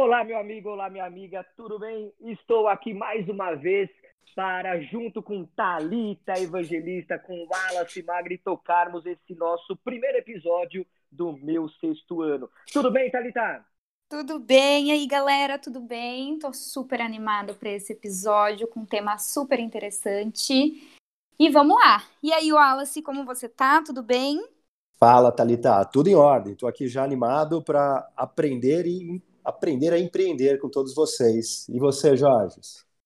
Olá, meu amigo, olá, minha amiga, tudo bem? Estou aqui mais uma vez para, junto com Talita Evangelista, com Wallace Magri, tocarmos esse nosso primeiro episódio do meu sexto ano. Tudo bem, Talita? Tudo bem, e aí galera, tudo bem? Tô super animada para esse episódio com um tema super interessante. E vamos lá. E aí, Wallace, como você tá? Tudo bem? Fala, Thalita, tudo em ordem. Estou aqui já animado para aprender e aprender a empreender com todos vocês. E você, Jorge?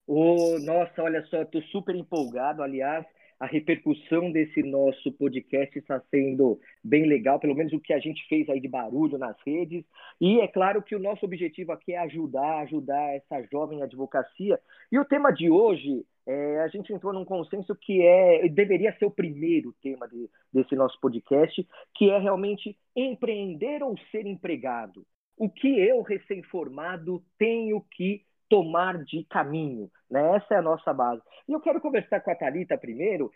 Oh, nossa, olha só, estou super empolgado. Aliás, a repercussão desse nosso podcast está sendo bem legal, pelo menos o que a gente fez aí de barulho nas redes. E é claro que o nosso objetivo aqui é ajudar, ajudar essa jovem advocacia. E o tema de hoje é, a gente entrou num consenso que é deveria ser o primeiro tema de, desse nosso podcast, que é realmente empreender ou ser empregado. O que eu, recém-formado, tenho que tomar de caminho, né? Essa é a nossa base. E eu quero conversar com a Talita primeiro.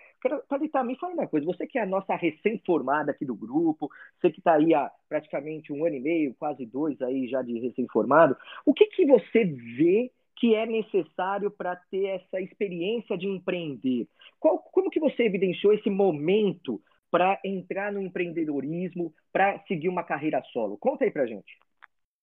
Talita, me fala uma coisa. Você que é a nossa recém-formada aqui do grupo, você que está aí há praticamente um ano e meio, quase dois aí já de recém-formado, o que que você vê que é necessário para ter essa experiência de empreender? Qual, como que você evidenciou esse momento para entrar no empreendedorismo, para seguir uma carreira solo? Conta aí para gente.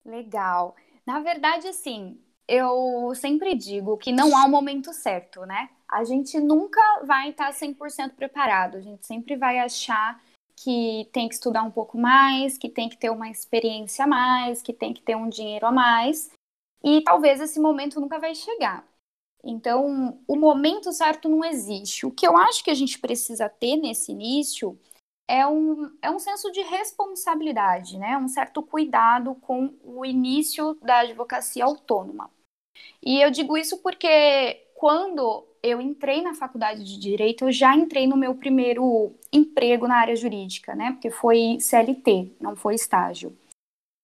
Legal. Na verdade, assim, eu sempre digo que não há um momento certo, né? A gente nunca vai estar 100% preparado. A gente sempre vai achar que tem que estudar um pouco mais, que tem que ter uma experiência a mais, que tem que ter um dinheiro a mais e talvez esse momento nunca vai chegar. Então, o momento certo não existe. O que eu acho que a gente precisa ter nesse início é um, é um senso de responsabilidade, né? um certo cuidado com o início da advocacia autônoma. E eu digo isso porque quando eu entrei na faculdade de Direito, eu já entrei no meu primeiro emprego na área jurídica, né? Porque foi CLT, não foi estágio.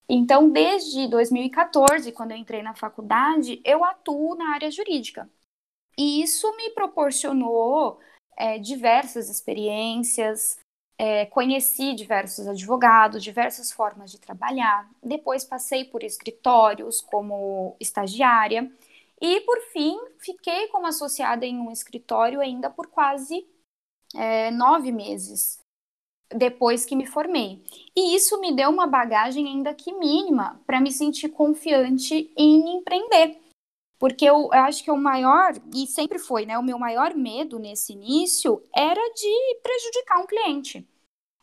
Então, desde 2014, quando eu entrei na faculdade, eu atuo na área jurídica. E isso me proporcionou é, diversas experiências, é, conheci diversos advogados, diversas formas de trabalhar. Depois passei por escritórios como estagiária. E, por fim, fiquei como associada em um escritório ainda por quase é, nove meses depois que me formei. E isso me deu uma bagagem ainda que mínima para me sentir confiante em empreender. Porque eu, acho que o maior, e sempre foi, né? O meu maior medo nesse início era de prejudicar um cliente.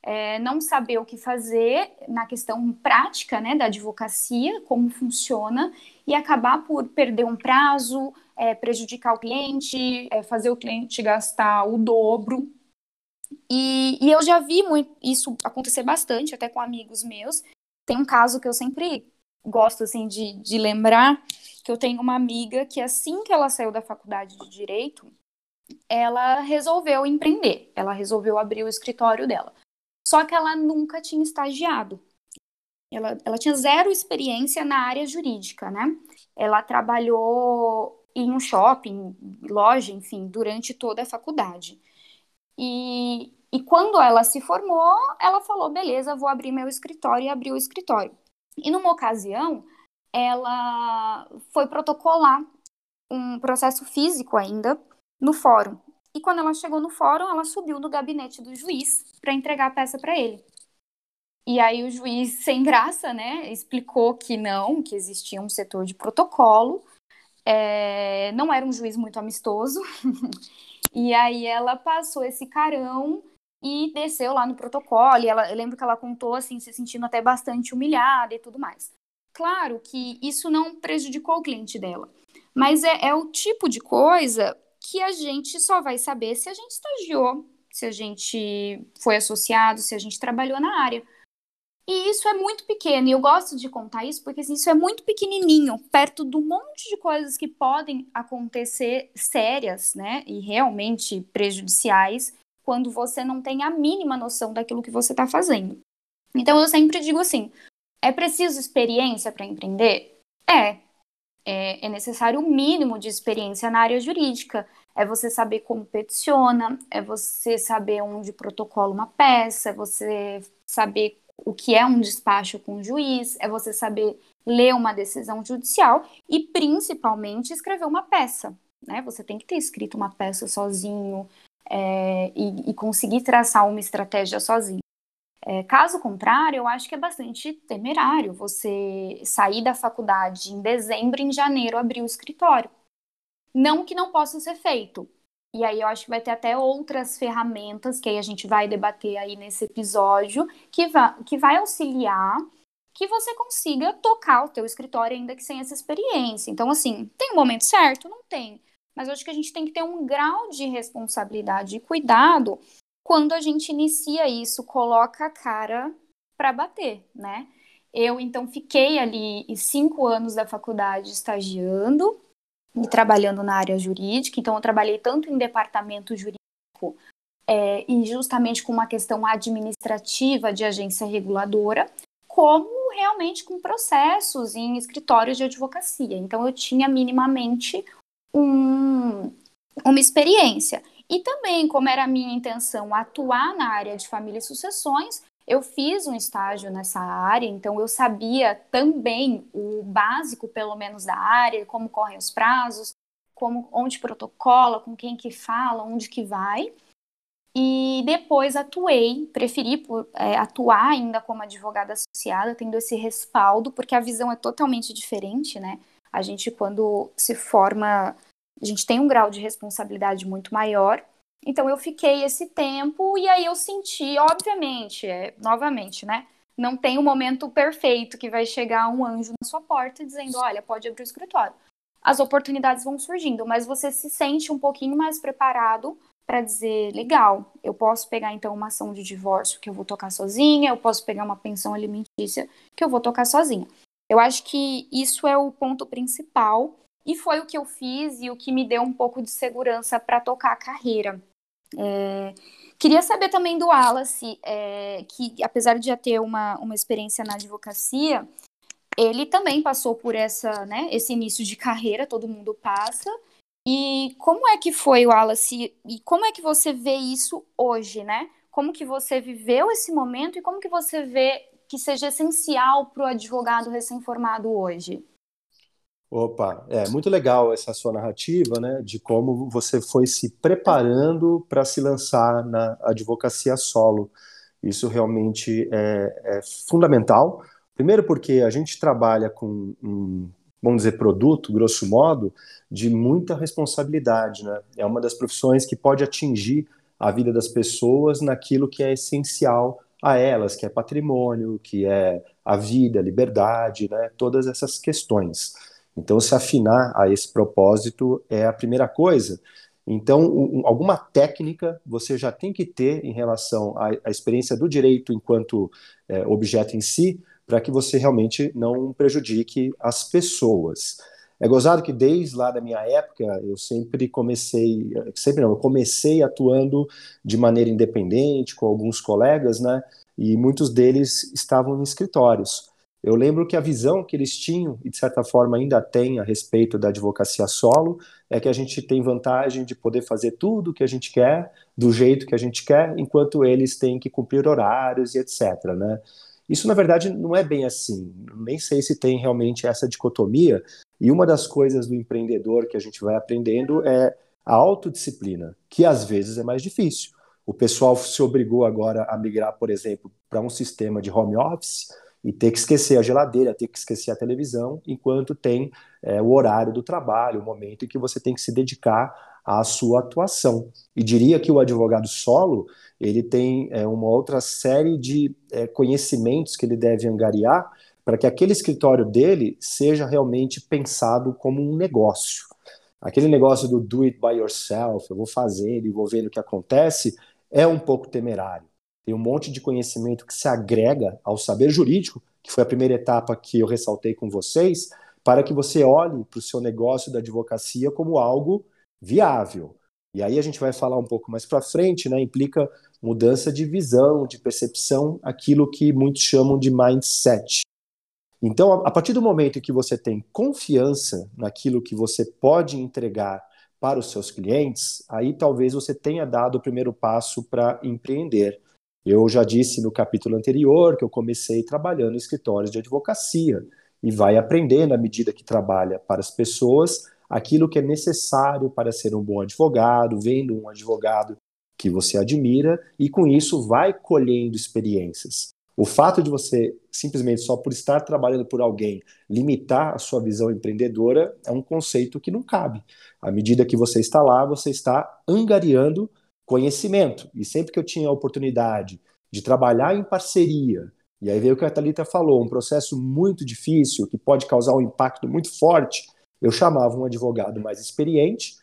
É, não saber o que fazer na questão prática né, da advocacia, como funciona, e acabar por perder um prazo, é, prejudicar o cliente, é, fazer o cliente gastar o dobro e, e eu já vi muito isso acontecer bastante, até com amigos meus. Tem um caso que eu sempre gosto assim de, de lembrar, que eu tenho uma amiga que assim que ela saiu da faculdade de Direito, ela resolveu empreender, ela resolveu abrir o escritório dela. Só que ela nunca tinha estagiado. Ela, ela tinha zero experiência na área jurídica, né? Ela trabalhou em um shopping, loja, enfim, durante toda a faculdade. E, e quando ela se formou, ela falou: beleza, vou abrir meu escritório e abriu o escritório. E numa ocasião, ela foi protocolar um processo físico ainda no fórum. E quando ela chegou no fórum, ela subiu no gabinete do juiz para entregar a peça para ele. E aí o juiz, sem graça, né, explicou que não, que existia um setor de protocolo. É, não era um juiz muito amistoso. E aí ela passou esse carão e desceu lá no protocolo. E ela, eu lembro que ela contou assim, se sentindo até bastante humilhada e tudo mais. Claro que isso não prejudicou o cliente dela, mas é, é o tipo de coisa que a gente só vai saber se a gente estagiou, se a gente foi associado, se a gente trabalhou na área. E isso é muito pequeno, e eu gosto de contar isso porque assim, isso é muito pequenininho, perto do monte de coisas que podem acontecer sérias, né, e realmente prejudiciais, quando você não tem a mínima noção daquilo que você está fazendo. Então eu sempre digo assim: é preciso experiência para empreender? É. é. É necessário o mínimo de experiência na área jurídica. É você saber como peticiona, é você saber onde protocola uma peça, é você saber o que é um despacho com o juiz, é você saber ler uma decisão judicial e principalmente escrever uma peça. Né? Você tem que ter escrito uma peça sozinho é, e, e, conseguir traçar uma estratégia sozinho. É, caso contrário, eu acho que é bastante temerário você sair da faculdade em dezembro em janeiro abrir o escritório. Não que não possa ser feito, e aí eu acho que vai ter até outras ferramentas que aí a gente vai debater aí nesse episódio que, va que vai auxiliar que você consiga tocar o teu escritório ainda que sem essa experiência. Então, assim, tem um momento certo? Não tem. Mas eu acho que a gente tem que ter um grau de responsabilidade e cuidado quando a gente inicia isso, coloca a cara para bater, né? Eu, então, fiquei ali cinco anos da faculdade estagiando, e trabalhando na área jurídica, então eu trabalhei tanto em departamento jurídico é, e justamente com uma questão administrativa de agência reguladora, como realmente com processos em escritórios de advocacia. Então eu tinha minimamente um, uma experiência. E também, como era a minha intenção atuar na área de família e sucessões, eu fiz um estágio nessa área, então eu sabia também o básico, pelo menos, da área, como correm os prazos, como onde protocola, com quem que fala, onde que vai. E depois atuei, preferi é, atuar ainda como advogada associada, tendo esse respaldo, porque a visão é totalmente diferente, né? A gente, quando se forma, a gente tem um grau de responsabilidade muito maior, então eu fiquei esse tempo e aí eu senti, obviamente, é, novamente, né? Não tem o um momento perfeito que vai chegar um anjo na sua porta dizendo, olha, pode abrir o escritório. As oportunidades vão surgindo, mas você se sente um pouquinho mais preparado para dizer, legal, eu posso pegar então uma ação de divórcio que eu vou tocar sozinha, eu posso pegar uma pensão alimentícia que eu vou tocar sozinha. Eu acho que isso é o ponto principal e foi o que eu fiz e o que me deu um pouco de segurança para tocar a carreira. É, queria saber também do Wallace, é, que apesar de já ter uma, uma experiência na advocacia, ele também passou por essa, né, esse início de carreira, todo mundo passa. E como é que foi, Wallace? E como é que você vê isso hoje, né? Como que você viveu esse momento e como que você vê que seja essencial para o advogado recém-formado hoje? Opa, é muito legal essa sua narrativa, né, de como você foi se preparando para se lançar na advocacia solo. Isso realmente é, é, fundamental. Primeiro, porque a gente trabalha com um, vamos dizer, produto, grosso modo, de muita responsabilidade, né? É uma das profissões que pode atingir a vida das pessoas naquilo que é essencial a elas, que é patrimônio, que é a vida, a liberdade, né? Todas essas questões. Então, se afinar a esse propósito é a primeira coisa. Então, um, alguma técnica você já tem que ter em relação à, à experiência do direito enquanto é, objeto em si, para que você realmente não prejudique as pessoas. É gozado que desde lá da minha época eu sempre comecei, sempre não, eu comecei atuando de maneira independente com alguns colegas, né? E muitos deles estavam em escritórios. Eu lembro que a visão que eles tinham, e de certa forma ainda tem a respeito da advocacia solo, é que a gente tem vantagem de poder fazer tudo o que a gente quer, do jeito que a gente quer, enquanto eles têm que cumprir horários e etc. Né? Isso, na verdade, não é bem assim. Nem sei se tem realmente essa dicotomia. E uma das coisas do empreendedor que a gente vai aprendendo é a autodisciplina, que às vezes é mais difícil. O pessoal se obrigou agora a migrar, por exemplo, para um sistema de home office e ter que esquecer a geladeira, ter que esquecer a televisão, enquanto tem é, o horário do trabalho, o momento em que você tem que se dedicar à sua atuação. E diria que o advogado solo ele tem é, uma outra série de é, conhecimentos que ele deve angariar para que aquele escritório dele seja realmente pensado como um negócio. Aquele negócio do do it by yourself, eu vou fazendo e vou vendo o que acontece, é um pouco temerário tem um monte de conhecimento que se agrega ao saber jurídico, que foi a primeira etapa que eu ressaltei com vocês, para que você olhe para o seu negócio da advocacia como algo viável. E aí a gente vai falar um pouco mais para frente, né? Implica mudança de visão, de percepção, aquilo que muitos chamam de mindset. Então, a partir do momento que você tem confiança naquilo que você pode entregar para os seus clientes, aí talvez você tenha dado o primeiro passo para empreender. Eu já disse no capítulo anterior que eu comecei trabalhando em escritórios de advocacia e vai aprendendo à medida que trabalha para as pessoas aquilo que é necessário para ser um bom advogado, vendo um advogado que você admira e com isso vai colhendo experiências. O fato de você simplesmente só por estar trabalhando por alguém limitar a sua visão empreendedora é um conceito que não cabe. À medida que você está lá, você está angariando conhecimento. E sempre que eu tinha a oportunidade de trabalhar em parceria, e aí veio o que a Thalita falou, um processo muito difícil, que pode causar um impacto muito forte, eu chamava um advogado mais experiente,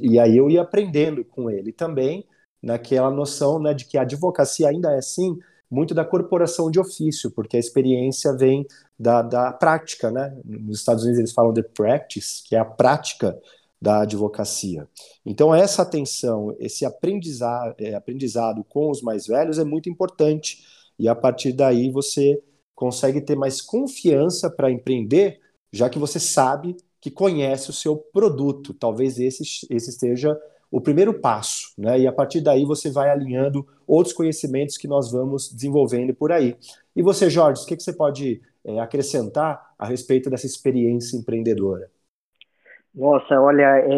e aí eu ia aprendendo com ele também, naquela noção né, de que a advocacia ainda é, sim, muito da corporação de ofício, porque a experiência vem da, da prática, né? Nos Estados Unidos eles falam de practice, que é a prática da advocacia. Então, essa atenção, esse aprendizado, é, aprendizado com os mais velhos é muito importante, e a partir daí você consegue ter mais confiança para empreender, já que você sabe que conhece o seu produto. Talvez esse, esse esteja o primeiro passo, né? E a partir daí você vai alinhando outros conhecimentos que nós vamos desenvolvendo por aí. E você, Jorge, o que, que você pode é, acrescentar a respeito dessa experiência empreendedora? Nossa, olha, é,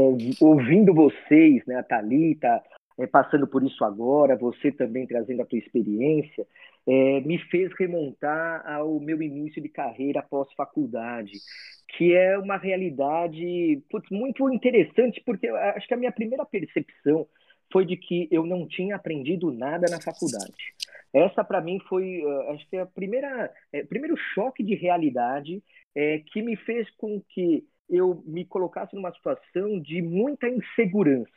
ouvindo vocês, né, a Thalita, é, passando por isso agora, você também trazendo a tua experiência, é, me fez remontar ao meu início de carreira após faculdade, que é uma realidade putz, muito interessante, porque acho que a minha primeira percepção foi de que eu não tinha aprendido nada na faculdade. Essa, para mim, foi, uh, acho que é a primeira, é, primeiro choque de realidade é, que me fez com que eu me colocasse numa situação de muita insegurança.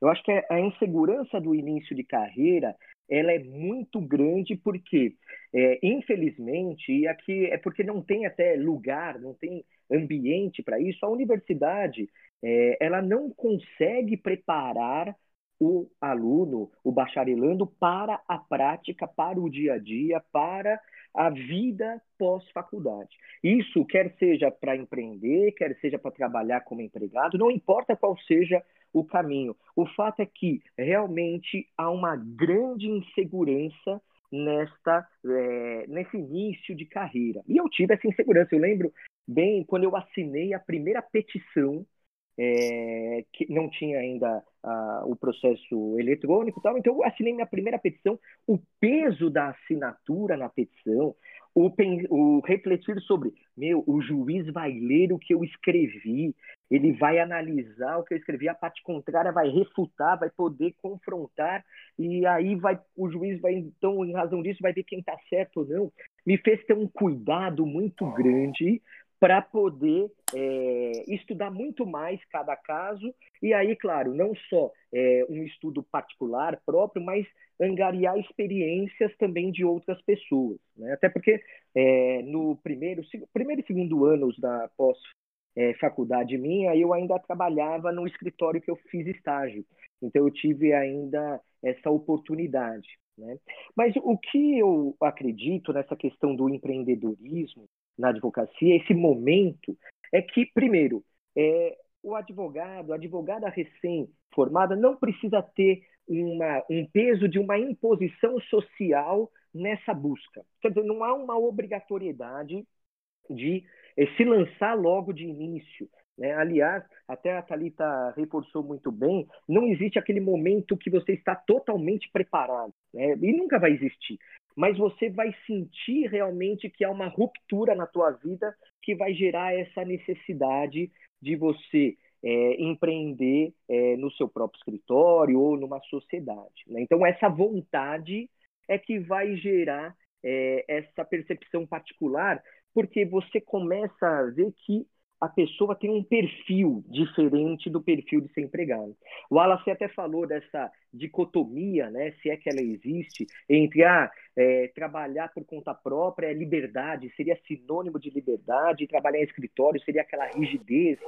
Eu acho que a insegurança do início de carreira ela é muito grande porque, é, infelizmente, e aqui é porque não tem até lugar, não tem ambiente para isso, a universidade é, ela não consegue preparar o aluno, o bacharelando, para a prática, para o dia a dia, para a vida pós-faculdade. Isso quer seja para empreender, quer seja para trabalhar como empregado, não importa qual seja o caminho. O fato é que realmente há uma grande insegurança nesta é, nesse início de carreira. E eu tive essa insegurança. Eu lembro bem quando eu assinei a primeira petição é, que não tinha ainda o processo eletrônico tal. Então, eu assinei minha primeira petição. O peso da assinatura na petição, o, o, refletir sobre, meu, o juiz vai ler o que eu escrevi, ele vai analisar o que eu escrevi, a parte contrária vai refutar, vai poder confrontar, e aí vai o juiz vai, então, em razão disso, vai ver quem está certo ou não. Me fez ter um cuidado muito grande para poder é, estudar muito mais cada caso e aí, claro, não só é, um estudo particular próprio, mas angariar experiências também de outras pessoas. Né? Até porque é, no primeiro, primeiro e segundo anos da pós faculdade minha, eu ainda trabalhava no escritório que eu fiz estágio. Então eu tive ainda essa oportunidade. Né? Mas o que eu acredito nessa questão do empreendedorismo na advocacia, esse momento, é que, primeiro, é, o advogado, a advogada recém-formada, não precisa ter uma, um peso de uma imposição social nessa busca. Quer dizer, não há uma obrigatoriedade de é, se lançar logo de início. Né? Aliás, até a Thalita reforçou muito bem, não existe aquele momento que você está totalmente preparado. Né? E nunca vai existir mas você vai sentir realmente que há uma ruptura na tua vida que vai gerar essa necessidade de você é, empreender é, no seu próprio escritório ou numa sociedade. Né? Então, essa vontade é que vai gerar é, essa percepção particular, porque você começa a ver que a pessoa tem um perfil diferente do perfil de ser empregado. O Wallace até falou dessa dicotomia, né, se é que ela existe, entre ah, é, trabalhar por conta própria é liberdade, seria sinônimo de liberdade, trabalhar em escritório seria aquela rigidez.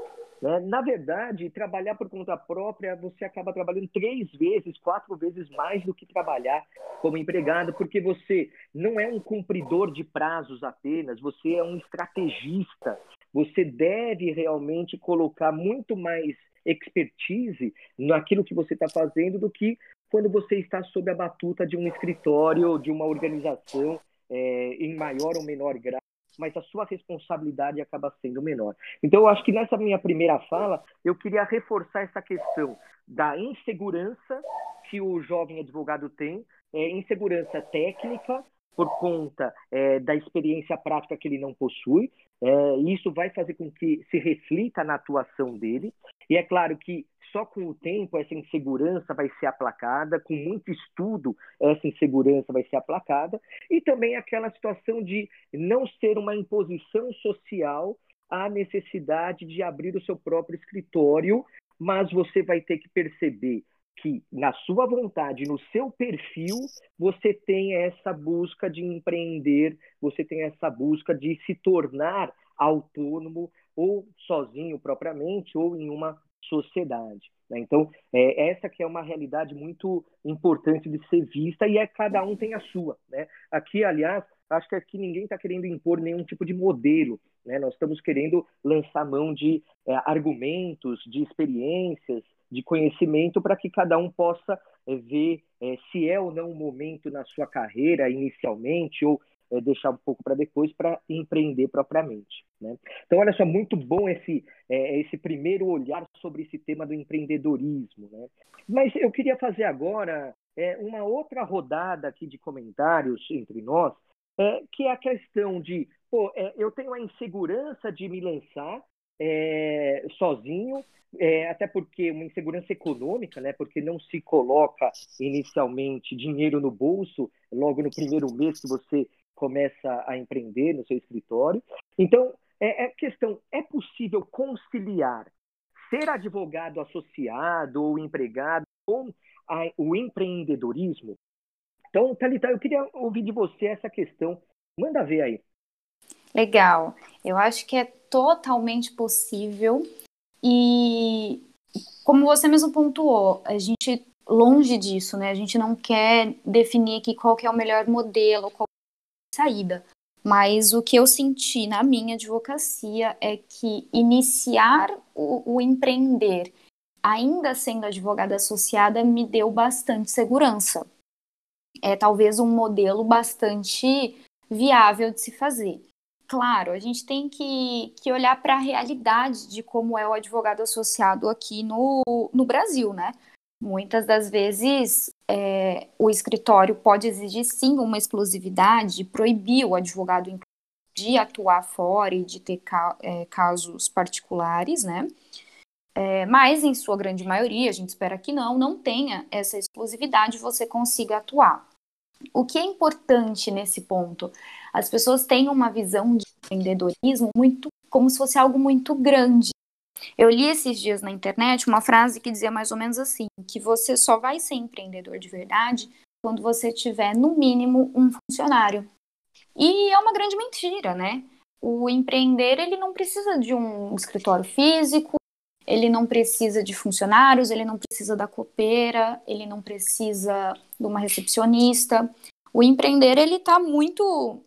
Né? Na verdade, trabalhar por conta própria, você acaba trabalhando três vezes, quatro vezes mais do que trabalhar como empregado, porque você não é um cumpridor de prazos apenas, você é um estrategista, você deve realmente colocar muito mais expertise naquilo que você está fazendo do que quando você está sob a batuta de um escritório, de uma organização, é, em maior ou menor grau, mas a sua responsabilidade acaba sendo menor. Então, eu acho que nessa minha primeira fala, eu queria reforçar essa questão da insegurança que o jovem advogado tem, é, insegurança técnica, por conta é, da experiência prática que ele não possui. É, isso vai fazer com que se reflita na atuação dele. E é claro que só com o tempo essa insegurança vai ser aplacada, com muito estudo essa insegurança vai ser aplacada, e também aquela situação de não ser uma imposição social a necessidade de abrir o seu próprio escritório, mas você vai ter que perceber que na sua vontade, no seu perfil, você tem essa busca de empreender, você tem essa busca de se tornar autônomo ou sozinho propriamente ou em uma sociedade. Né? Então, é, essa que é uma realidade muito importante de ser vista e é cada um tem a sua. Né? Aqui, aliás, acho que aqui ninguém está querendo impor nenhum tipo de modelo. Né? Nós estamos querendo lançar mão de é, argumentos, de experiências, de conhecimento para que cada um possa é, ver é, se é ou não o momento na sua carreira inicialmente ou é, deixar um pouco para depois para empreender propriamente. Né? Então, olha só, muito bom esse, esse primeiro olhar sobre esse tema do empreendedorismo. Né? Mas eu queria fazer agora uma outra rodada aqui de comentários entre nós, que é a questão de, pô, eu tenho a insegurança de me lançar é, sozinho, é, até porque uma insegurança econômica, né? Porque não se coloca inicialmente dinheiro no bolso logo no primeiro mês que você começa a empreender no seu escritório. Então, é, é questão: é possível conciliar ser advogado associado ou empregado com a, o empreendedorismo? Então, Thalita, eu queria ouvir de você essa questão. Manda ver aí. Legal. Eu acho que é totalmente possível e como você mesmo pontuou, a gente longe disso, né? A gente não quer definir aqui qual é o melhor modelo, qual é a saída. Mas o que eu senti na minha advocacia é que iniciar o, o empreender, ainda sendo advogada associada, me deu bastante segurança. É talvez um modelo bastante viável de se fazer claro, a gente tem que, que olhar para a realidade de como é o advogado associado aqui no, no Brasil, né? Muitas das vezes é, o escritório pode exigir sim uma exclusividade, proibir o advogado de atuar fora e de ter ca é, casos particulares, né? É, mas em sua grande maioria, a gente espera que não, não tenha essa exclusividade, você consiga atuar. O que é importante nesse ponto? As pessoas têm uma visão de empreendedorismo muito como se fosse algo muito grande. Eu li esses dias na internet uma frase que dizia mais ou menos assim: que você só vai ser empreendedor de verdade quando você tiver, no mínimo, um funcionário. E é uma grande mentira, né? O empreender, ele não precisa de um escritório físico, ele não precisa de funcionários, ele não precisa da copeira, ele não precisa de uma recepcionista. O empreender ele está muito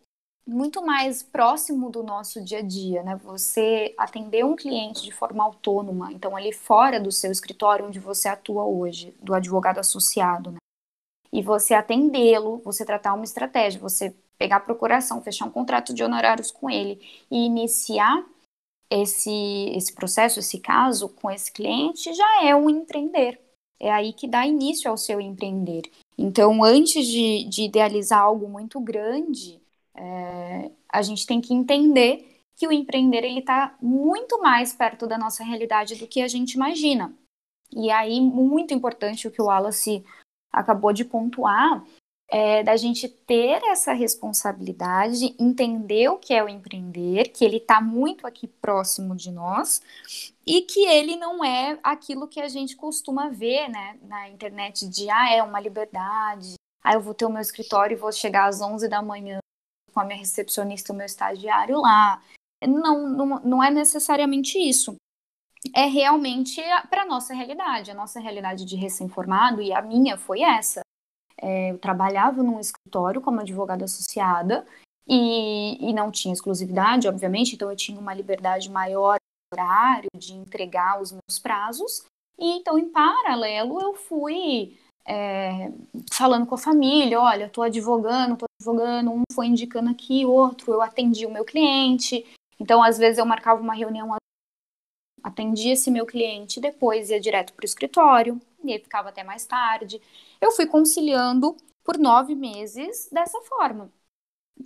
muito mais próximo do nosso dia a dia, né? Você atender um cliente de forma autônoma, então ali fora do seu escritório onde você atua hoje, do advogado associado, né? E você atendê-lo, você tratar uma estratégia, você pegar a procuração, fechar um contrato de honorários com ele e iniciar esse, esse processo, esse caso com esse cliente, já é um empreender. É aí que dá início ao seu empreender. Então, antes de, de idealizar algo muito grande, é, a gente tem que entender que o empreender ele está muito mais perto da nossa realidade do que a gente imagina. E aí, muito importante o que o Wallace acabou de pontuar, é, da gente ter essa responsabilidade, entender o que é o empreender, que ele está muito aqui próximo de nós e que ele não é aquilo que a gente costuma ver né, na internet de ah, é uma liberdade, ah, eu vou ter o meu escritório e vou chegar às 11 da manhã com a minha recepcionista, o meu estagiário lá. Não, não, não é necessariamente isso. É realmente para a nossa realidade, a nossa realidade de recém-formado, e a minha foi essa. É, eu trabalhava num escritório como advogada associada e, e não tinha exclusividade, obviamente, então eu tinha uma liberdade maior no horário de entregar os meus prazos. E então, em paralelo, eu fui é, falando com a família, olha, estou advogando, estou advogando, um foi indicando aqui, outro, eu atendi o meu cliente. Então, às vezes, eu marcava uma reunião, atendia esse meu cliente, depois ia direto para o escritório, e aí ficava até mais tarde. Eu fui conciliando por nove meses dessa forma,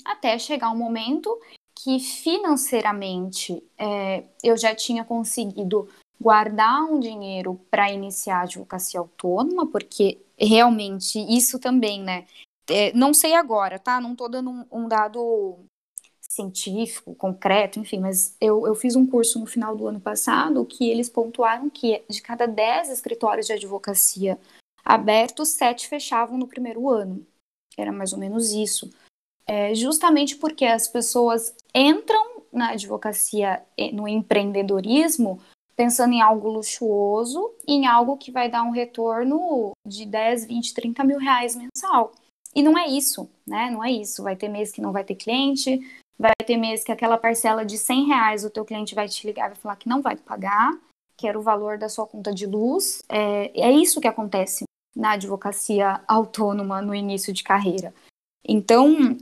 até chegar um momento que financeiramente é, eu já tinha conseguido guardar um dinheiro para iniciar a advocacia autônoma, porque realmente isso também, né? É, não sei agora, tá? Não estou dando um, um, dado científico, concreto, enfim, mas eu, eu fiz um curso no final do ano passado que eles pontuaram que de cada 10 escritórios de advocacia abertos, sete fechavam no primeiro ano. Era mais ou menos isso. É, justamente porque as pessoas entram na advocacia, no empreendedorismo, pensando em algo luxuoso, em algo que vai dar um retorno de 10, 20, 30 mil reais mensal. E não é isso, né? Não é isso. Vai ter mês que não vai ter cliente, vai ter mês que aquela parcela de 100 reais o teu cliente vai te ligar e vai falar que não vai pagar, que era o valor da sua conta de luz. É, é isso que acontece na advocacia autônoma no início de carreira. Então,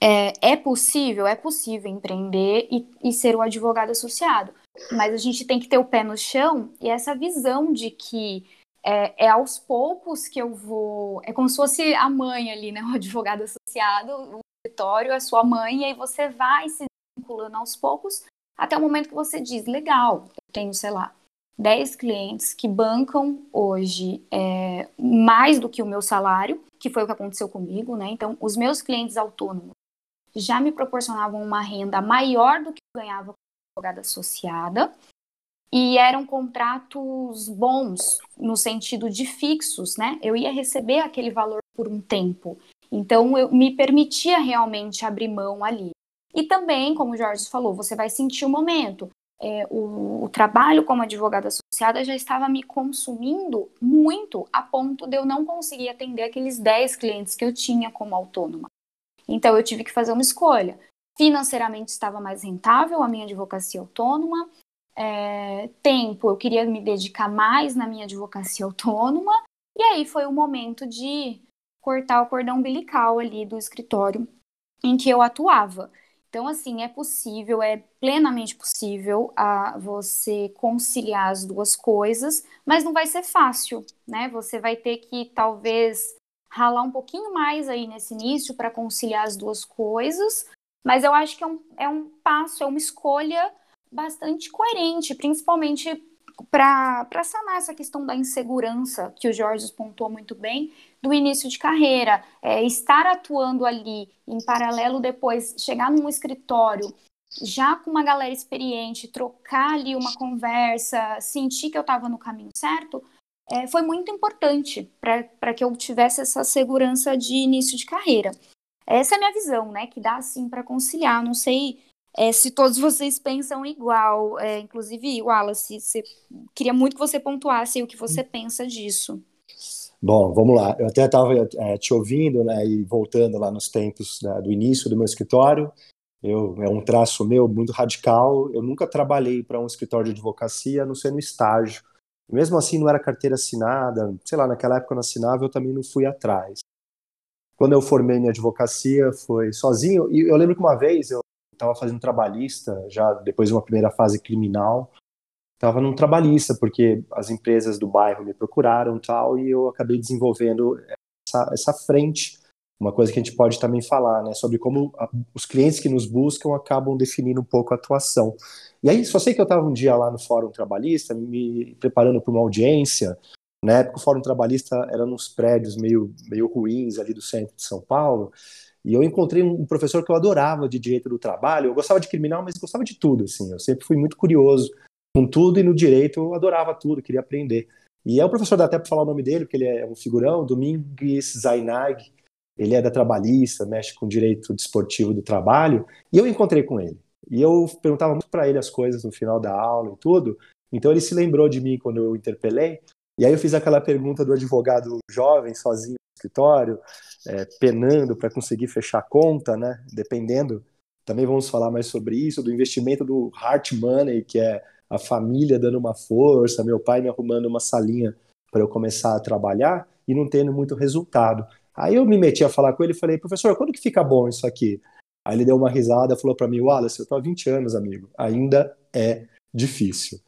é, é possível, é possível empreender e, e ser o advogado associado, mas a gente tem que ter o pé no chão e essa visão de que é, é, aos poucos que eu vou. É como se fosse a mãe ali, né? O advogado associado, o escritório, a sua mãe, e aí você vai se vinculando aos poucos até o momento que você diz: legal, eu tenho, sei lá, 10 clientes que bancam hoje é, mais do que o meu salário, que foi o que aconteceu comigo, né? Então, os meus clientes autônomos já me proporcionavam uma renda maior do que eu ganhava como advogada associada, e eram contratos bons no sentido de fixos, né? Eu ia receber aquele valor por um tempo. Então, eu me permitia realmente abrir mão ali. E também, como o Jorge falou, você vai sentir o momento é, o, o, trabalho como advogada associada já estava me consumindo muito a ponto de eu não conseguir atender aqueles 10 clientes que eu tinha como autônoma. Então eu tive que fazer uma escolha. Financeiramente estava mais rentável a minha advocacia autônoma, é, tempo eu queria me dedicar mais na minha advocacia autônoma, e aí foi o momento de cortar o cordão umbilical ali do escritório em que eu atuava. Então, assim, é possível, é plenamente possível a você conciliar as duas coisas, mas não vai ser fácil, né? Você vai ter que talvez ralar um pouquinho mais aí nesse início para conciliar as duas coisas, mas eu acho que é um, é um passo, é uma escolha bastante coerente, principalmente para sanar essa questão da insegurança que o Jorge pontuou muito bem do início de carreira, é, estar atuando ali em paralelo depois chegar num escritório já com uma galera experiente, trocar ali uma conversa, sentir que eu estava no caminho certo, é, foi muito importante para que eu tivesse essa segurança de início de carreira. Essa é a minha visão, né? Que dá assim para conciliar. Não sei é, se todos vocês pensam igual. É, inclusive, Wallace, você, queria muito que você pontuasse o que você pensa disso. Bom, vamos lá. Eu até estava é, te ouvindo, né, e voltando lá nos tempos né, do início do meu escritório. Eu, é um traço meu muito radical. Eu nunca trabalhei para um escritório de advocacia, a não ser no estágio. Mesmo assim, não era carteira assinada. Sei lá, naquela época eu não assinava, eu também não fui atrás. Quando eu formei minha advocacia, foi sozinho. E eu lembro que uma vez eu estava fazendo trabalhista, já depois de uma primeira fase criminal, estava num trabalhista, porque as empresas do bairro me procuraram tal, e eu acabei desenvolvendo essa, essa frente, uma coisa que a gente pode também falar, né, sobre como a, os clientes que nos buscam acabam definindo um pouco a atuação. E aí, só sei que eu estava um dia lá no Fórum Trabalhista, me preparando para uma audiência, na época o Fórum Trabalhista era nos prédios meio, meio ruins ali do centro de São Paulo, e eu encontrei um professor que eu adorava de direito do trabalho. Eu gostava de criminal, mas gostava de tudo, assim. Eu sempre fui muito curioso com tudo e no direito eu adorava tudo, queria aprender. E é o professor, dá até para falar o nome dele, porque ele é um figurão, Domingues Zainag. Ele é da Trabalhista, mexe com direito desportivo do trabalho. E eu encontrei com ele. E eu perguntava muito para ele as coisas no final da aula e tudo. Então ele se lembrou de mim quando eu interpelei. E aí eu fiz aquela pergunta do advogado jovem, sozinho no escritório, é, penando para conseguir fechar a conta, né? Dependendo. Também vamos falar mais sobre isso, do investimento do hard money, que é a família dando uma força, meu pai me arrumando uma salinha para eu começar a trabalhar. e não tendo muito resultado. Aí eu me meti a falar com ele e falei, professor, quando que fica bom isso aqui? Aí ele deu uma risada, falou para mim, Wallace, eu tô há 20 anos, amigo, ainda é difícil.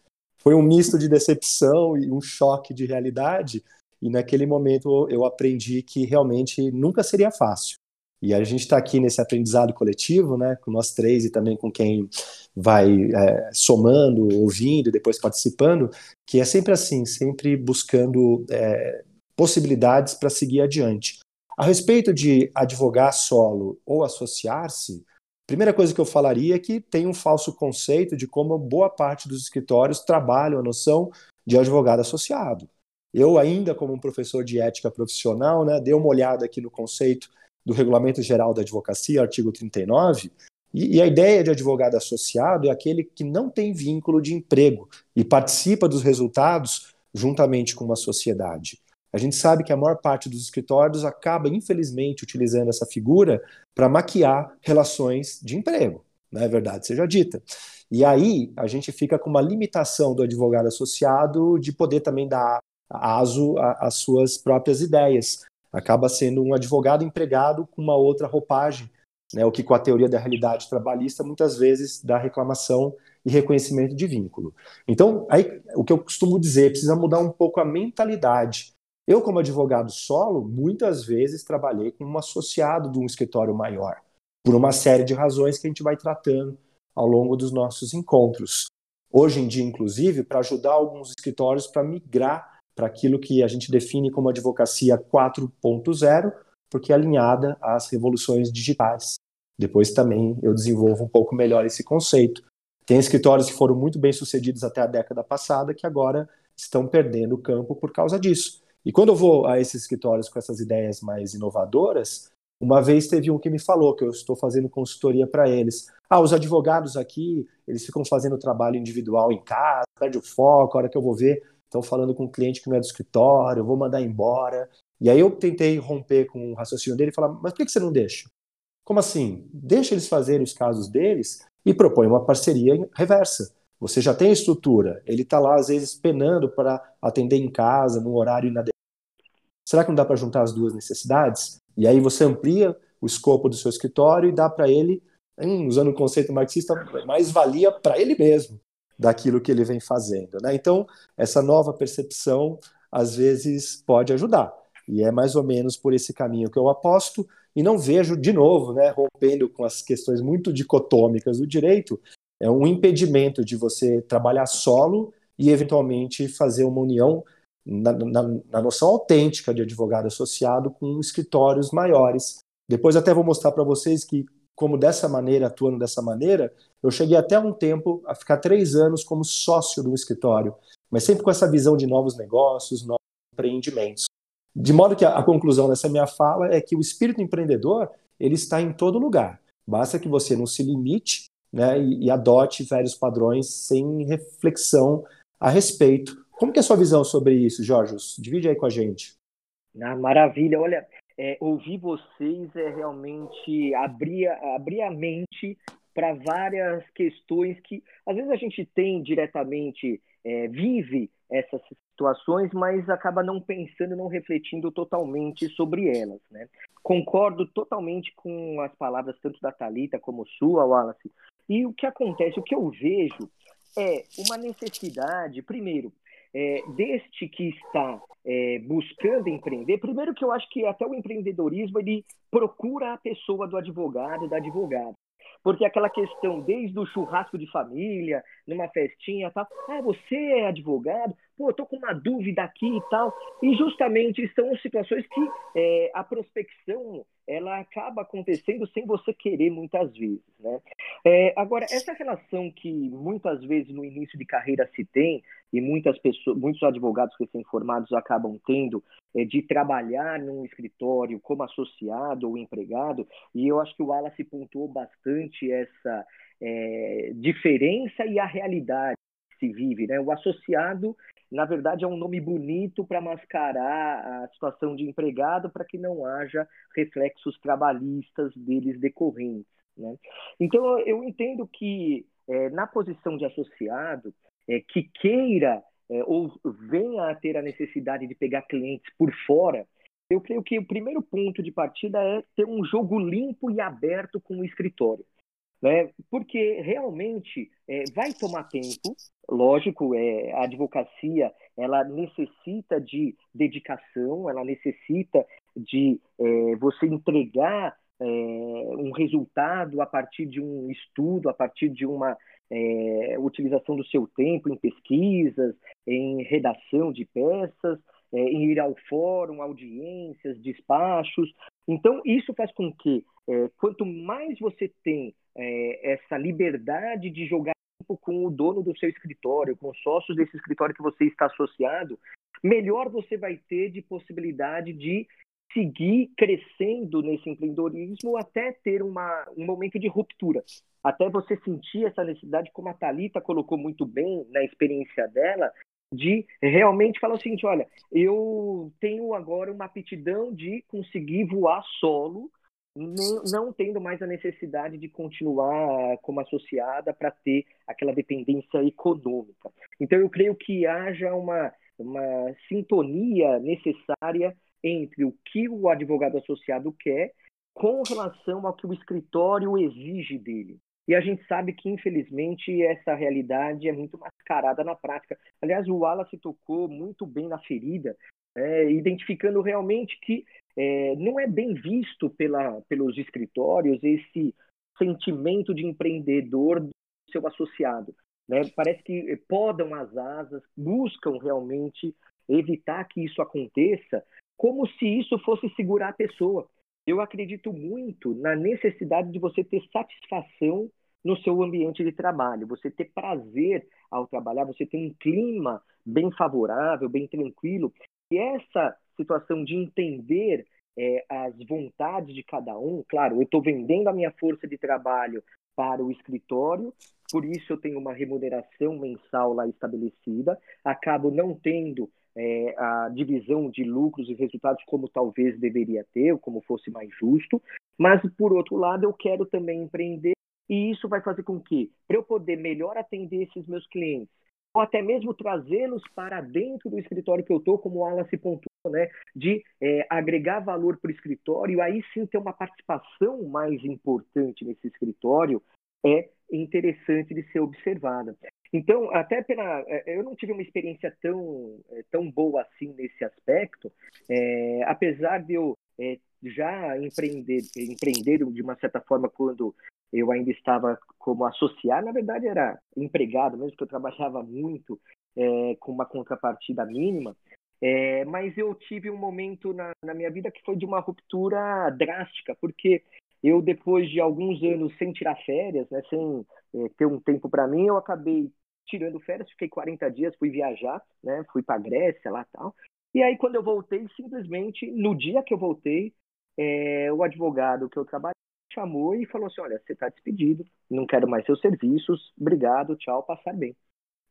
Foi um misto de decepção e um choque de realidade, e naquele momento eu aprendi que realmente nunca seria fácil. E a gente está aqui nesse aprendizado coletivo, né, com nós três e também com quem vai é, somando, ouvindo e depois participando, que é sempre assim, sempre buscando é, possibilidades para seguir adiante. A respeito de advogar solo ou associar-se, primeira coisa que eu falaria é que tem um falso conceito de como boa parte dos escritórios trabalham a noção de advogado associado. Eu, ainda como um professor de ética profissional, né, dei uma olhada aqui no conceito do Regulamento Geral da Advocacia, artigo 39, e, e a ideia de advogado associado é aquele que não tem vínculo de emprego e participa dos resultados juntamente com uma sociedade. A gente sabe que a maior parte dos escritórios acaba, infelizmente, utilizando essa figura para maquiar relações de emprego, não é verdade seja dita. E aí a gente fica com uma limitação do advogado associado de poder também dar aso às suas próprias ideias. Acaba sendo um advogado empregado com uma outra roupagem, né, o que com a teoria da realidade trabalhista muitas vezes dá reclamação e reconhecimento de vínculo. Então, aí, o que eu costumo dizer, precisa mudar um pouco a mentalidade. Eu, como advogado solo, muitas vezes trabalhei como um associado de um escritório maior, por uma série de razões que a gente vai tratando ao longo dos nossos encontros. Hoje em dia, inclusive, para ajudar alguns escritórios para migrar para aquilo que a gente define como advocacia 4.0, porque é alinhada às revoluções digitais. Depois também eu desenvolvo um pouco melhor esse conceito. Tem escritórios que foram muito bem sucedidos até a década passada que agora estão perdendo o campo por causa disso. E quando eu vou a esses escritórios com essas ideias mais inovadoras, uma vez teve um que me falou que eu estou fazendo consultoria para eles. Ah, os advogados aqui, eles ficam fazendo trabalho individual em casa, perde o foco, a hora que eu vou ver, estão falando com um cliente que não é do escritório, eu vou mandar embora. E aí eu tentei romper com o raciocínio dele e falar, mas por que você não deixa? Como assim? Deixa eles fazerem os casos deles e propõe uma parceria reversa. Você já tem a estrutura, ele está lá às vezes penando para atender em casa, num horário inadequado. Será que não dá para juntar as duas necessidades? E aí você amplia o escopo do seu escritório e dá para ele, usando o conceito marxista, mais valia para ele mesmo daquilo que ele vem fazendo. Né? Então, essa nova percepção às vezes pode ajudar. E é mais ou menos por esse caminho que eu aposto, e não vejo, de novo, né, rompendo com as questões muito dicotômicas do direito, é um impedimento de você trabalhar solo e, eventualmente, fazer uma união na, na, na, noção autêntica de advogado associado com escritórios maiores. Depois até vou mostrar para vocês que, como dessa maneira, atuando dessa maneira, eu cheguei até um tempo a ficar três anos como sócio do escritório, mas sempre com essa visão de novos negócios, novos empreendimentos. De modo que a, a conclusão dessa minha fala é que o espírito empreendedor ele está em todo lugar. Basta que você não se limite né, e, e adote velhos padrões sem reflexão a respeito como que é a sua visão sobre isso, Jorge? Divide aí com a gente. Ah, maravilha. Olha, é, ouvir vocês é realmente abrir, abrir a mente para várias questões que às vezes a gente tem diretamente, é, vive essas situações, mas acaba não pensando, não refletindo totalmente sobre elas. Né? Concordo totalmente com as palavras tanto da Talita como sua, Wallace. E o que acontece, o que eu vejo é uma necessidade, primeiro, é, deste que está é, buscando empreender, primeiro que eu acho que até o empreendedorismo ele procura a pessoa do advogado, da advogada. Porque aquela questão, desde o churrasco de família, numa festinha tal, ah, você é advogado? Pô, tô com uma dúvida aqui e tal. E justamente são situações que é, a prospecção ela acaba acontecendo sem você querer muitas vezes, né? É, agora essa relação que muitas vezes no início de carreira se tem e muitas pessoas, muitos advogados recém-formados acabam tendo é, de trabalhar num escritório como associado ou empregado e eu acho que o Wallace pontuou bastante essa é, diferença e a realidade que se vive, né? O associado na verdade, é um nome bonito para mascarar a situação de empregado para que não haja reflexos trabalhistas deles decorrentes. Né? Então, eu entendo que é, na posição de associado, é, que queira é, ou venha a ter a necessidade de pegar clientes por fora, eu creio que o primeiro ponto de partida é ter um jogo limpo e aberto com o escritório. Né? Porque realmente é, vai tomar tempo, lógico, é, a advocacia ela necessita de dedicação, ela necessita de é, você entregar é, um resultado a partir de um estudo, a partir de uma é, utilização do seu tempo em pesquisas, em redação de peças, é, em ir ao fórum, audiências, despachos. Então, isso faz com que, é, quanto mais você tem é, essa liberdade de jogar com o dono do seu escritório, com os sócios desse escritório que você está associado, melhor você vai ter de possibilidade de seguir crescendo nesse empreendedorismo até ter uma, um momento de ruptura. Até você sentir essa necessidade, como a Thalita colocou muito bem na experiência dela, de realmente falar o seguinte: olha, eu tenho agora uma aptidão de conseguir voar solo, não, não tendo mais a necessidade de continuar como associada para ter aquela dependência econômica. Então, eu creio que haja uma, uma sintonia necessária entre o que o advogado associado quer com relação ao que o escritório exige dele. E a gente sabe que, infelizmente, essa realidade é muito mascarada na prática. Aliás, o Wallace tocou muito bem na ferida, é, identificando realmente que é, não é bem visto pela, pelos escritórios esse sentimento de empreendedor do seu associado. Né? Parece que podam as asas, buscam realmente evitar que isso aconteça, como se isso fosse segurar a pessoa. Eu acredito muito na necessidade de você ter satisfação no seu ambiente de trabalho, você ter prazer ao trabalhar, você ter um clima bem favorável, bem tranquilo. E essa situação de entender é, as vontades de cada um, claro, eu estou vendendo a minha força de trabalho para o escritório, por isso eu tenho uma remuneração mensal lá estabelecida, acabo não tendo é, a divisão de lucros e resultados como talvez deveria ter, ou como fosse mais justo, mas por outro lado eu quero também empreender e isso vai fazer com que, para eu poder melhor atender esses meus clientes, ou até mesmo trazê-los para dentro do escritório que eu estou, como o Alan se pontuou, né, de é, agregar valor para o escritório, aí sim ter uma participação mais importante nesse escritório, é interessante de ser observada. Então, até pela. É, eu não tive uma experiência tão, é, tão boa assim nesse aspecto, é, apesar de eu é, já empreender, empreender de uma certa forma quando eu ainda estava como associado, na verdade era empregado mesmo, porque eu trabalhava muito é, com uma contrapartida mínima, é, mas eu tive um momento na, na minha vida que foi de uma ruptura drástica, porque eu, depois de alguns anos sem tirar férias, né, sem é, ter um tempo para mim, eu acabei tirando férias, fiquei 40 dias, fui viajar, né? Fui para Grécia lá tal. E aí quando eu voltei, simplesmente no dia que eu voltei, é, o advogado que eu trabalho chamou e falou assim, olha, você está despedido, não quero mais seus serviços, obrigado, tchau, passar bem.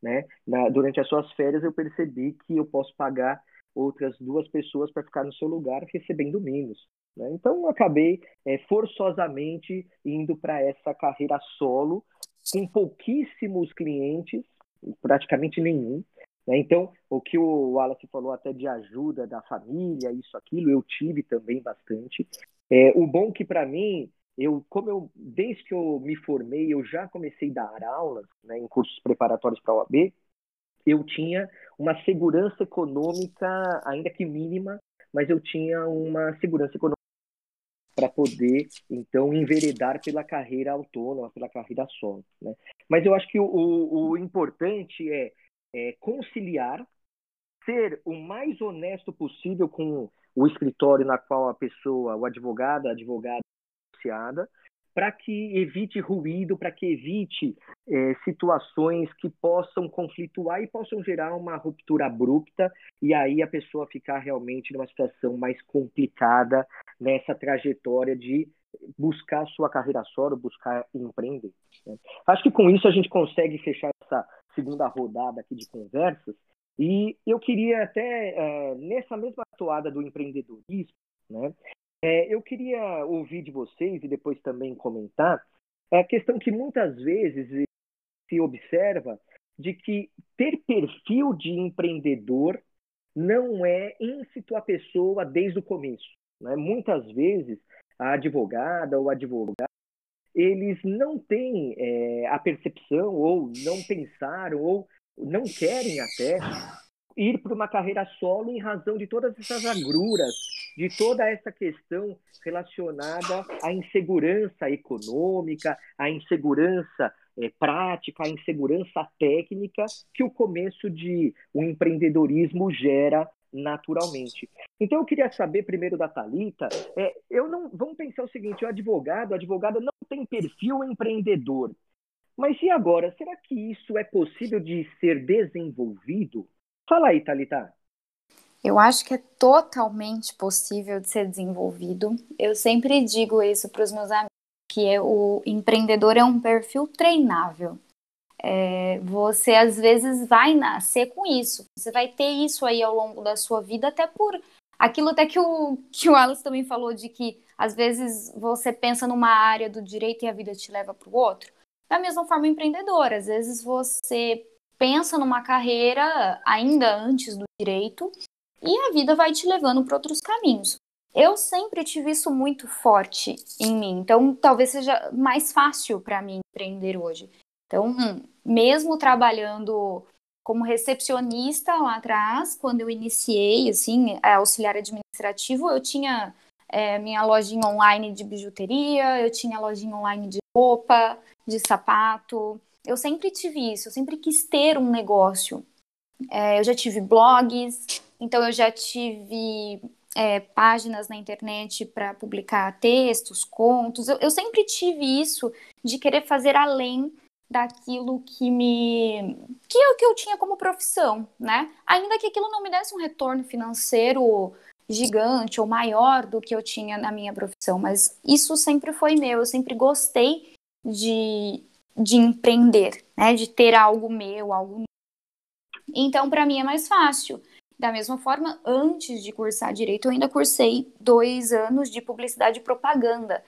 Né? Na, durante as suas férias eu percebi que eu posso pagar outras duas pessoas para ficar no seu lugar recebendo menos. Né? Então eu acabei é, forçosamente indo para essa carreira solo com pouquíssimos clientes, praticamente nenhum. Né? Então, o que o Wallace falou até de ajuda da família, isso, aquilo, eu tive também bastante. É, o bom que para mim, eu, como eu, desde que eu me formei, eu já comecei a dar aulas né, em cursos preparatórios para a OAB, eu tinha uma segurança econômica, ainda que mínima, mas eu tinha uma segurança econômica para poder, então, enveredar pela carreira autônoma, pela carreira solo. Né? Mas eu acho que o, o, importante é, é, conciliar, ser o mais honesto possível com o escritório na qual a pessoa, o advogado, a advogada associada, para que evite ruído, para que evite é, situações que possam conflituar e possam gerar uma ruptura abrupta e aí a pessoa ficar realmente numa situação mais complicada nessa trajetória de buscar sua carreira solo, buscar empreender. Né? Acho que com isso a gente consegue fechar essa segunda rodada aqui de conversas e eu queria até, é, nessa mesma toada do empreendedorismo, né, é, eu queria ouvir de vocês e depois também comentar a questão que muitas vezes se observa de que ter perfil de empreendedor não é incitar a pessoa desde o começo. Né? Muitas vezes, a advogada ou advogado, eles não têm é, a percepção, ou não pensaram, ou não querem até ir para uma carreira solo em razão de todas essas agruras, de toda essa questão relacionada à insegurança econômica, à insegurança é, prática, à insegurança técnica que o começo de um empreendedorismo gera naturalmente. Então eu queria saber primeiro da Talita, é, eu não, vamos pensar o seguinte, o advogado, a advogada não tem perfil empreendedor. Mas e agora, será que isso é possível de ser desenvolvido? Fala aí, Thalita. Eu acho que é totalmente possível de ser desenvolvido. Eu sempre digo isso para os meus amigos, que é, o empreendedor é um perfil treinável. É, você às vezes vai nascer com isso. Você vai ter isso aí ao longo da sua vida, até por aquilo até que o, que o Alice também falou de que às vezes você pensa numa área do direito e a vida te leva para o outro. Da mesma forma, empreendedor, às vezes você pensa numa carreira ainda antes do direito e a vida vai te levando para outros caminhos. Eu sempre tive isso muito forte em mim, então talvez seja mais fácil para mim empreender hoje. Então, mesmo trabalhando como recepcionista lá atrás, quando eu iniciei, assim, auxiliar administrativo, eu tinha é, minha lojinha online de bijuteria, eu tinha lojinha online de roupa, de sapato. Eu sempre tive isso, eu sempre quis ter um negócio. É, eu já tive blogs, então eu já tive é, páginas na internet para publicar textos, contos. Eu, eu, sempre tive isso de querer fazer além daquilo que me que eu, que eu tinha como profissão, né? Ainda que aquilo não me desse um retorno financeiro gigante ou maior do que eu tinha na minha profissão, mas isso sempre foi meu. Eu sempre gostei de, de empreender, né? De ter algo meu, algo. Então, para mim é mais fácil. Da mesma forma, antes de cursar direito, eu ainda cursei dois anos de publicidade e propaganda.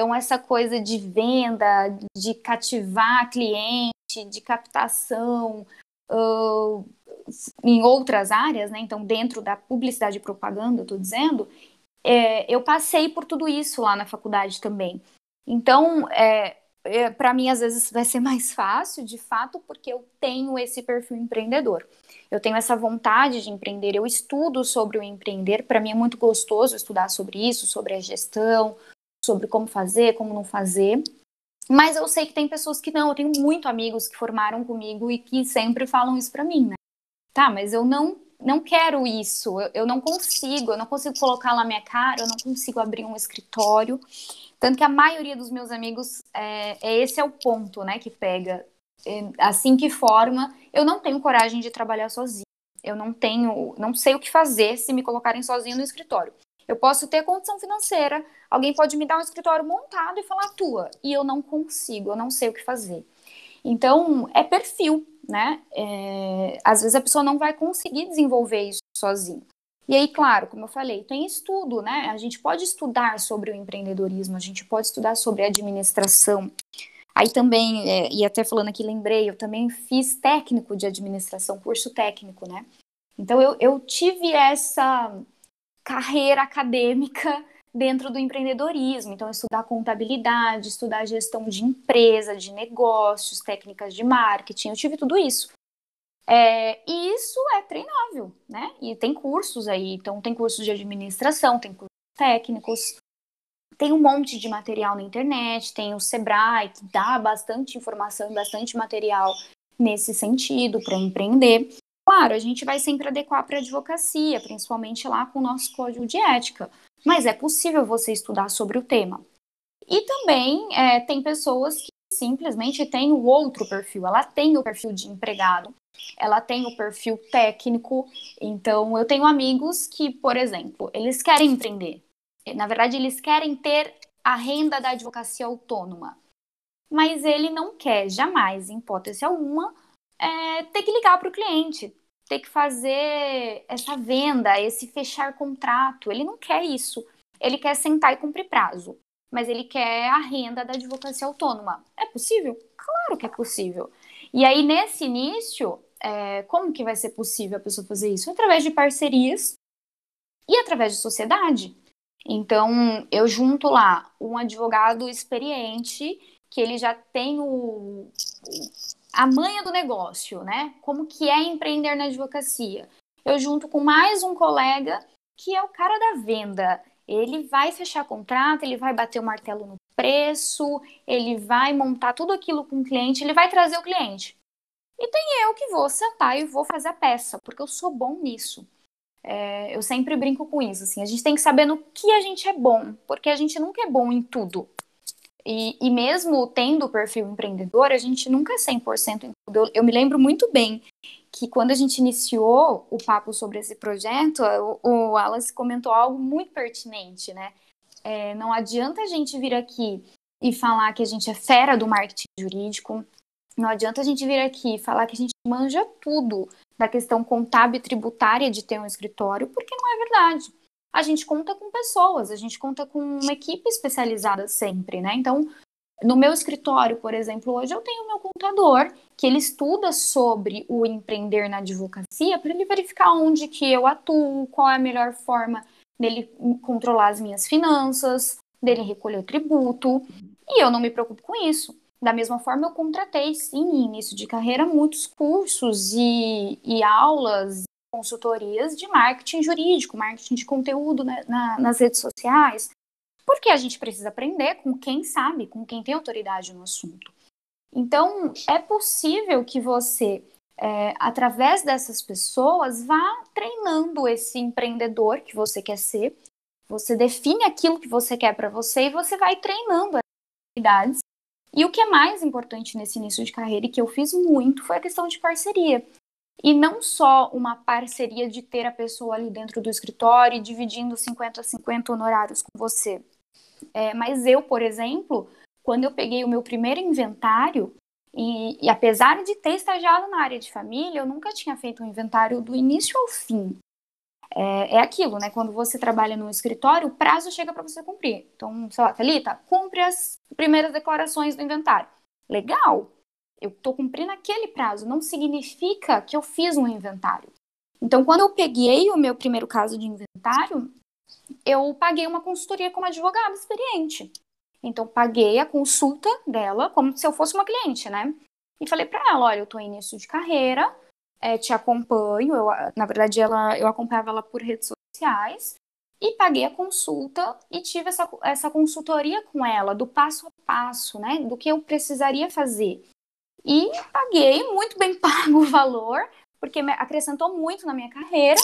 Então, essa coisa de venda, de cativar cliente, de captação, uh, em outras áreas, né? Então, dentro da publicidade e propaganda, eu estou dizendo, é, eu passei por tudo isso lá na faculdade também. Então, é, é, para mim, às vezes vai ser mais fácil, de fato, porque eu tenho esse perfil empreendedor. Eu tenho essa vontade de empreender, eu estudo sobre o empreender. Para mim é muito gostoso estudar sobre isso, sobre a gestão, sobre como fazer, como não fazer. Mas eu sei que tem pessoas que não. Eu tenho muito amigos que formaram comigo e que sempre falam isso para mim, né? Tá, mas eu não não quero isso, eu, eu não consigo, eu não consigo colocar lá minha cara, eu não consigo abrir um escritório. Tanto que a maioria dos meus amigos, é, é esse é o ponto, né, que pega. É, assim que forma, eu não tenho coragem de trabalhar sozinho. Eu não tenho, não sei o que fazer se me colocarem sozinho no escritório. Eu posso ter condição financeira, alguém pode me dar um escritório montado e falar tua, e eu não consigo, eu não sei o que fazer. Então, é perfil, né? É, às vezes a pessoa não vai conseguir desenvolver isso sozinho. E aí, claro, como eu falei, tem estudo, né? A gente pode estudar sobre o empreendedorismo, a gente pode estudar sobre administração. Aí também, é, e até falando aqui, lembrei, eu também fiz técnico de administração, curso técnico, né? Então eu, eu tive essa carreira acadêmica dentro do empreendedorismo. Então, estudar contabilidade, estudar gestão de empresa, de negócios, técnicas de marketing, eu tive tudo isso. É, e isso é treinável, né? E tem cursos aí, então tem cursos de administração, tem cursos técnicos, tem um monte de material na internet, tem o Sebrae, que dá bastante informação e bastante material nesse sentido para empreender. Claro, a gente vai sempre adequar para a advocacia, principalmente lá com o nosso código de ética, mas é possível você estudar sobre o tema. E também é, tem pessoas que simplesmente têm o outro perfil, ela tem o perfil de empregado, ela tem o perfil técnico. Então, eu tenho amigos que, por exemplo, eles querem empreender. Na verdade, eles querem ter a renda da advocacia autônoma. Mas ele não quer jamais, em hipótese alguma, é, ter que ligar para o cliente, ter que fazer essa venda, esse fechar contrato. Ele não quer isso. Ele quer sentar e cumprir prazo. Mas ele quer a renda da advocacia autônoma. É possível? Claro que é possível. E aí, nesse início, é, como que vai ser possível a pessoa fazer isso? Através de parcerias e através de sociedade. Então, eu junto lá um advogado experiente, que ele já tem o, a manha do negócio, né? Como que é empreender na advocacia. Eu junto com mais um colega que é o cara da venda. Ele vai fechar contrato, ele vai bater o martelo no preço, ele vai montar tudo aquilo com o cliente, ele vai trazer o cliente. E tem eu que vou sentar e vou fazer a peça, porque eu sou bom nisso. É, eu sempre brinco com isso, assim, a gente tem que saber no que a gente é bom, porque a gente nunca é bom em tudo. E, e mesmo tendo o perfil empreendedor, a gente nunca é 100% em tudo. Eu, eu me lembro muito bem que quando a gente iniciou o papo sobre esse projeto, o, o Wallace comentou algo muito pertinente, né? É, não adianta a gente vir aqui e falar que a gente é fera do marketing jurídico, não adianta a gente vir aqui e falar que a gente manja tudo da questão contábil e tributária de ter um escritório, porque não é verdade. A gente conta com pessoas, a gente conta com uma equipe especializada sempre, né? Então, no meu escritório, por exemplo, hoje eu tenho meu contador, que ele estuda sobre o empreender na advocacia para ele verificar onde que eu atuo, qual é a melhor forma dele controlar as minhas finanças, dele recolher tributo, e eu não me preocupo com isso. Da mesma forma, eu contratei, sim, início de carreira, muitos cursos e, e aulas, consultorias de marketing jurídico, marketing de conteúdo né, na, nas redes sociais, porque a gente precisa aprender com quem sabe, com quem tem autoridade no assunto. Então, é possível que você, é, através dessas pessoas, vá treinando esse empreendedor que você quer ser. Você define aquilo que você quer para você e você vai treinando as habilidades e o que é mais importante nesse início de carreira e que eu fiz muito foi a questão de parceria. E não só uma parceria de ter a pessoa ali dentro do escritório e dividindo 50 a 50 honorários com você. É, mas eu, por exemplo, quando eu peguei o meu primeiro inventário, e, e, apesar de ter estagiado na área de família, eu nunca tinha feito um inventário do início ao fim é, é aquilo, né? Quando você trabalha no escritório, o prazo chega para você cumprir. Então, sei lá, Thalita, cumpre as primeiras declarações do inventário. Legal, eu estou cumprindo aquele prazo, não significa que eu fiz um inventário. Então, quando eu peguei o meu primeiro caso de inventário, eu paguei uma consultoria como advogada experiente. Então, paguei a consulta dela como se eu fosse uma cliente, né? E falei para ela: olha, eu estou em início de carreira, é, te acompanho. Eu, na verdade, ela, eu acompanhava ela por redes sociais e paguei a consulta e tive essa, essa consultoria com ela, do passo a passo, né? Do que eu precisaria fazer. E paguei, muito bem pago o valor, porque acrescentou muito na minha carreira.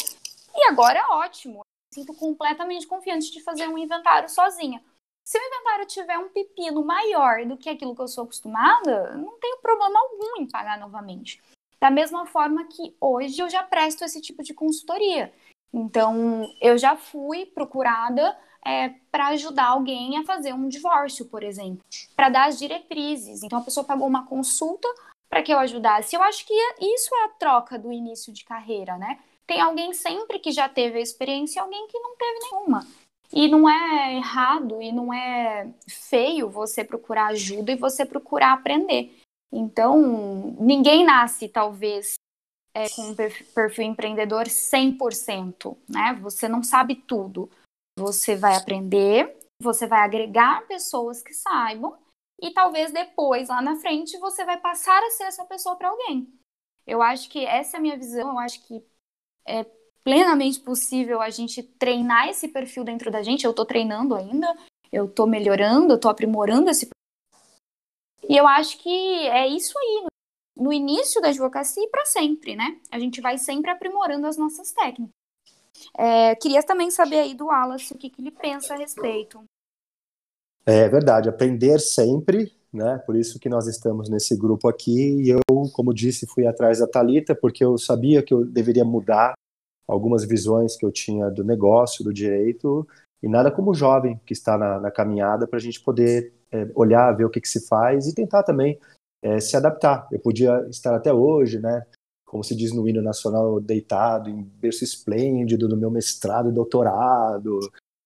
E agora é ótimo. Sinto completamente confiante de fazer um inventário sozinha. Se o inventário tiver um pepino maior do que aquilo que eu sou acostumada, não tenho problema algum em pagar novamente. Da mesma forma que hoje eu já presto esse tipo de consultoria. Então, eu já fui procurada é, para ajudar alguém a fazer um divórcio, por exemplo, para dar as diretrizes. Então, a pessoa pagou uma consulta para que eu ajudasse. Eu acho que isso é a troca do início de carreira, né? Tem alguém sempre que já teve a experiência e alguém que não teve nenhuma. E não é errado e não é feio você procurar ajuda e você procurar aprender. Então, ninguém nasce, talvez, é, com um perfil empreendedor 100%, né? Você não sabe tudo. Você vai aprender, você vai agregar pessoas que saibam e talvez depois, lá na frente, você vai passar a ser essa pessoa para alguém. Eu acho que essa é a minha visão, eu acho que é plenamente possível a gente treinar esse perfil dentro da gente. Eu estou treinando ainda, eu estou melhorando, eu estou aprimorando esse e eu acho que é isso aí, no início da advocacia e para sempre, né? A gente vai sempre aprimorando as nossas técnicas. É, queria também saber aí do Wallace o que, que ele pensa a respeito. É verdade, aprender sempre, né? Por isso que nós estamos nesse grupo aqui. E eu, como disse, fui atrás da Talita porque eu sabia que eu deveria mudar algumas visões que eu tinha do negócio, do direito, e nada como jovem que está na, na caminhada para a gente poder é, olhar, ver o que, que, se faz e tentar também é, se adaptar. Eu podia estar até hoje, né, como se diz no hino nacional, deitado em berço esplêndido no meu mestrado e doutorado,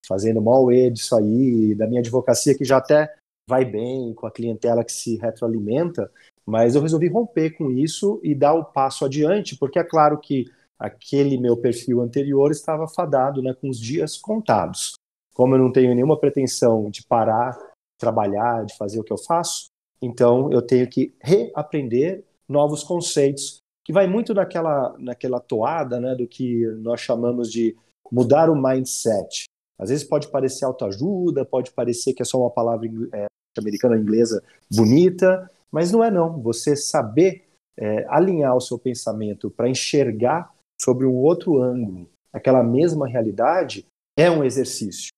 fazendo mal e disso aí, da minha advocacia que já até vai bem, com a clientela que se retroalimenta, Mas eu resolvi romper com isso e dar o passo adiante, porque é claro que aquele meu perfil anterior estava fadado, né, com os dias contados. Como eu não tenho nenhuma pretensão de parar, trabalhar, de fazer o que eu faço, então eu tenho que reaprender novos conceitos, que vai muito naquela, naquela toada né, do que nós chamamos de mudar o mindset. Às vezes pode parecer autoajuda, pode parecer que é só uma palavra é, americana inglesa bonita, mas não é não. Você saber é, alinhar o seu pensamento para enxergar sobre um outro ângulo aquela mesma realidade é um exercício,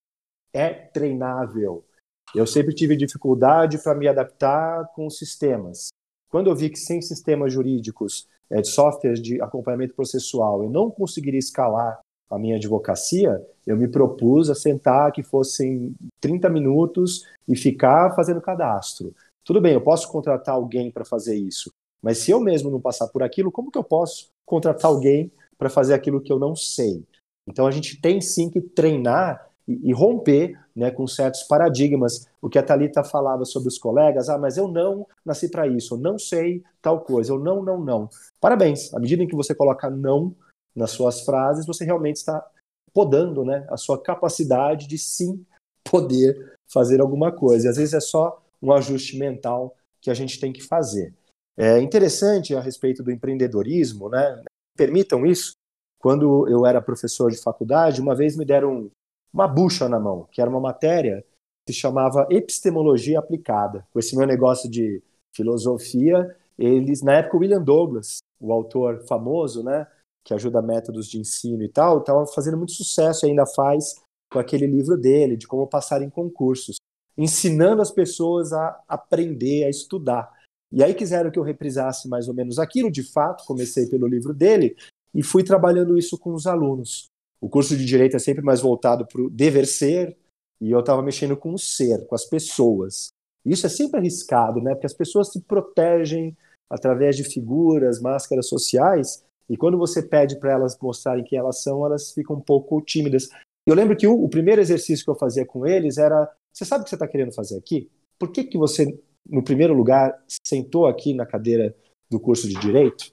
é treinável. Eu sempre tive dificuldade para me adaptar com sistemas. Quando eu vi que sem sistemas jurídicos, é, de softwares de acompanhamento processual, eu não conseguiria escalar a minha advocacia, eu me propus a sentar que fossem 30 minutos e ficar fazendo cadastro. Tudo bem, eu posso contratar alguém para fazer isso, mas se eu mesmo não passar por aquilo, como que eu posso contratar alguém para fazer aquilo que eu não sei? Então a gente tem sim que treinar e, e romper né, com certos paradigmas. O que a Thalita falava sobre os colegas, ah, mas eu não nasci para isso, eu não sei tal coisa, eu não, não, não. Parabéns, à medida em que você coloca não nas suas frases, você realmente está podando né, a sua capacidade de sim poder fazer alguma coisa. E às vezes é só um ajuste mental que a gente tem que fazer. É interessante a respeito do empreendedorismo, né? Permitam isso. Quando eu era professor de faculdade, uma vez me deram uma bucha na mão, que era uma matéria que se chamava Epistemologia Aplicada. Com esse meu negócio de filosofia, eles, na época, William Douglas, o autor famoso, né, que ajuda métodos de ensino e tal, estava fazendo muito sucesso e ainda faz com aquele livro dele, de como passar em concursos, ensinando as pessoas a aprender, a estudar. E aí quiseram que eu reprisasse mais ou menos aquilo, de fato, comecei pelo livro dele e fui trabalhando isso com os alunos. O curso de direito é sempre mais voltado para o dever ser, e eu estava mexendo com o ser, com as pessoas. Isso é sempre arriscado, né? Porque as pessoas se protegem através de figuras, máscaras sociais, e quando você pede para elas mostrarem quem elas são, elas ficam um pouco tímidas. Eu lembro que o, o primeiro exercício que eu fazia com eles era: você sabe o que você está querendo fazer aqui? Por que, que você, no primeiro lugar, sentou aqui na cadeira do curso de direito?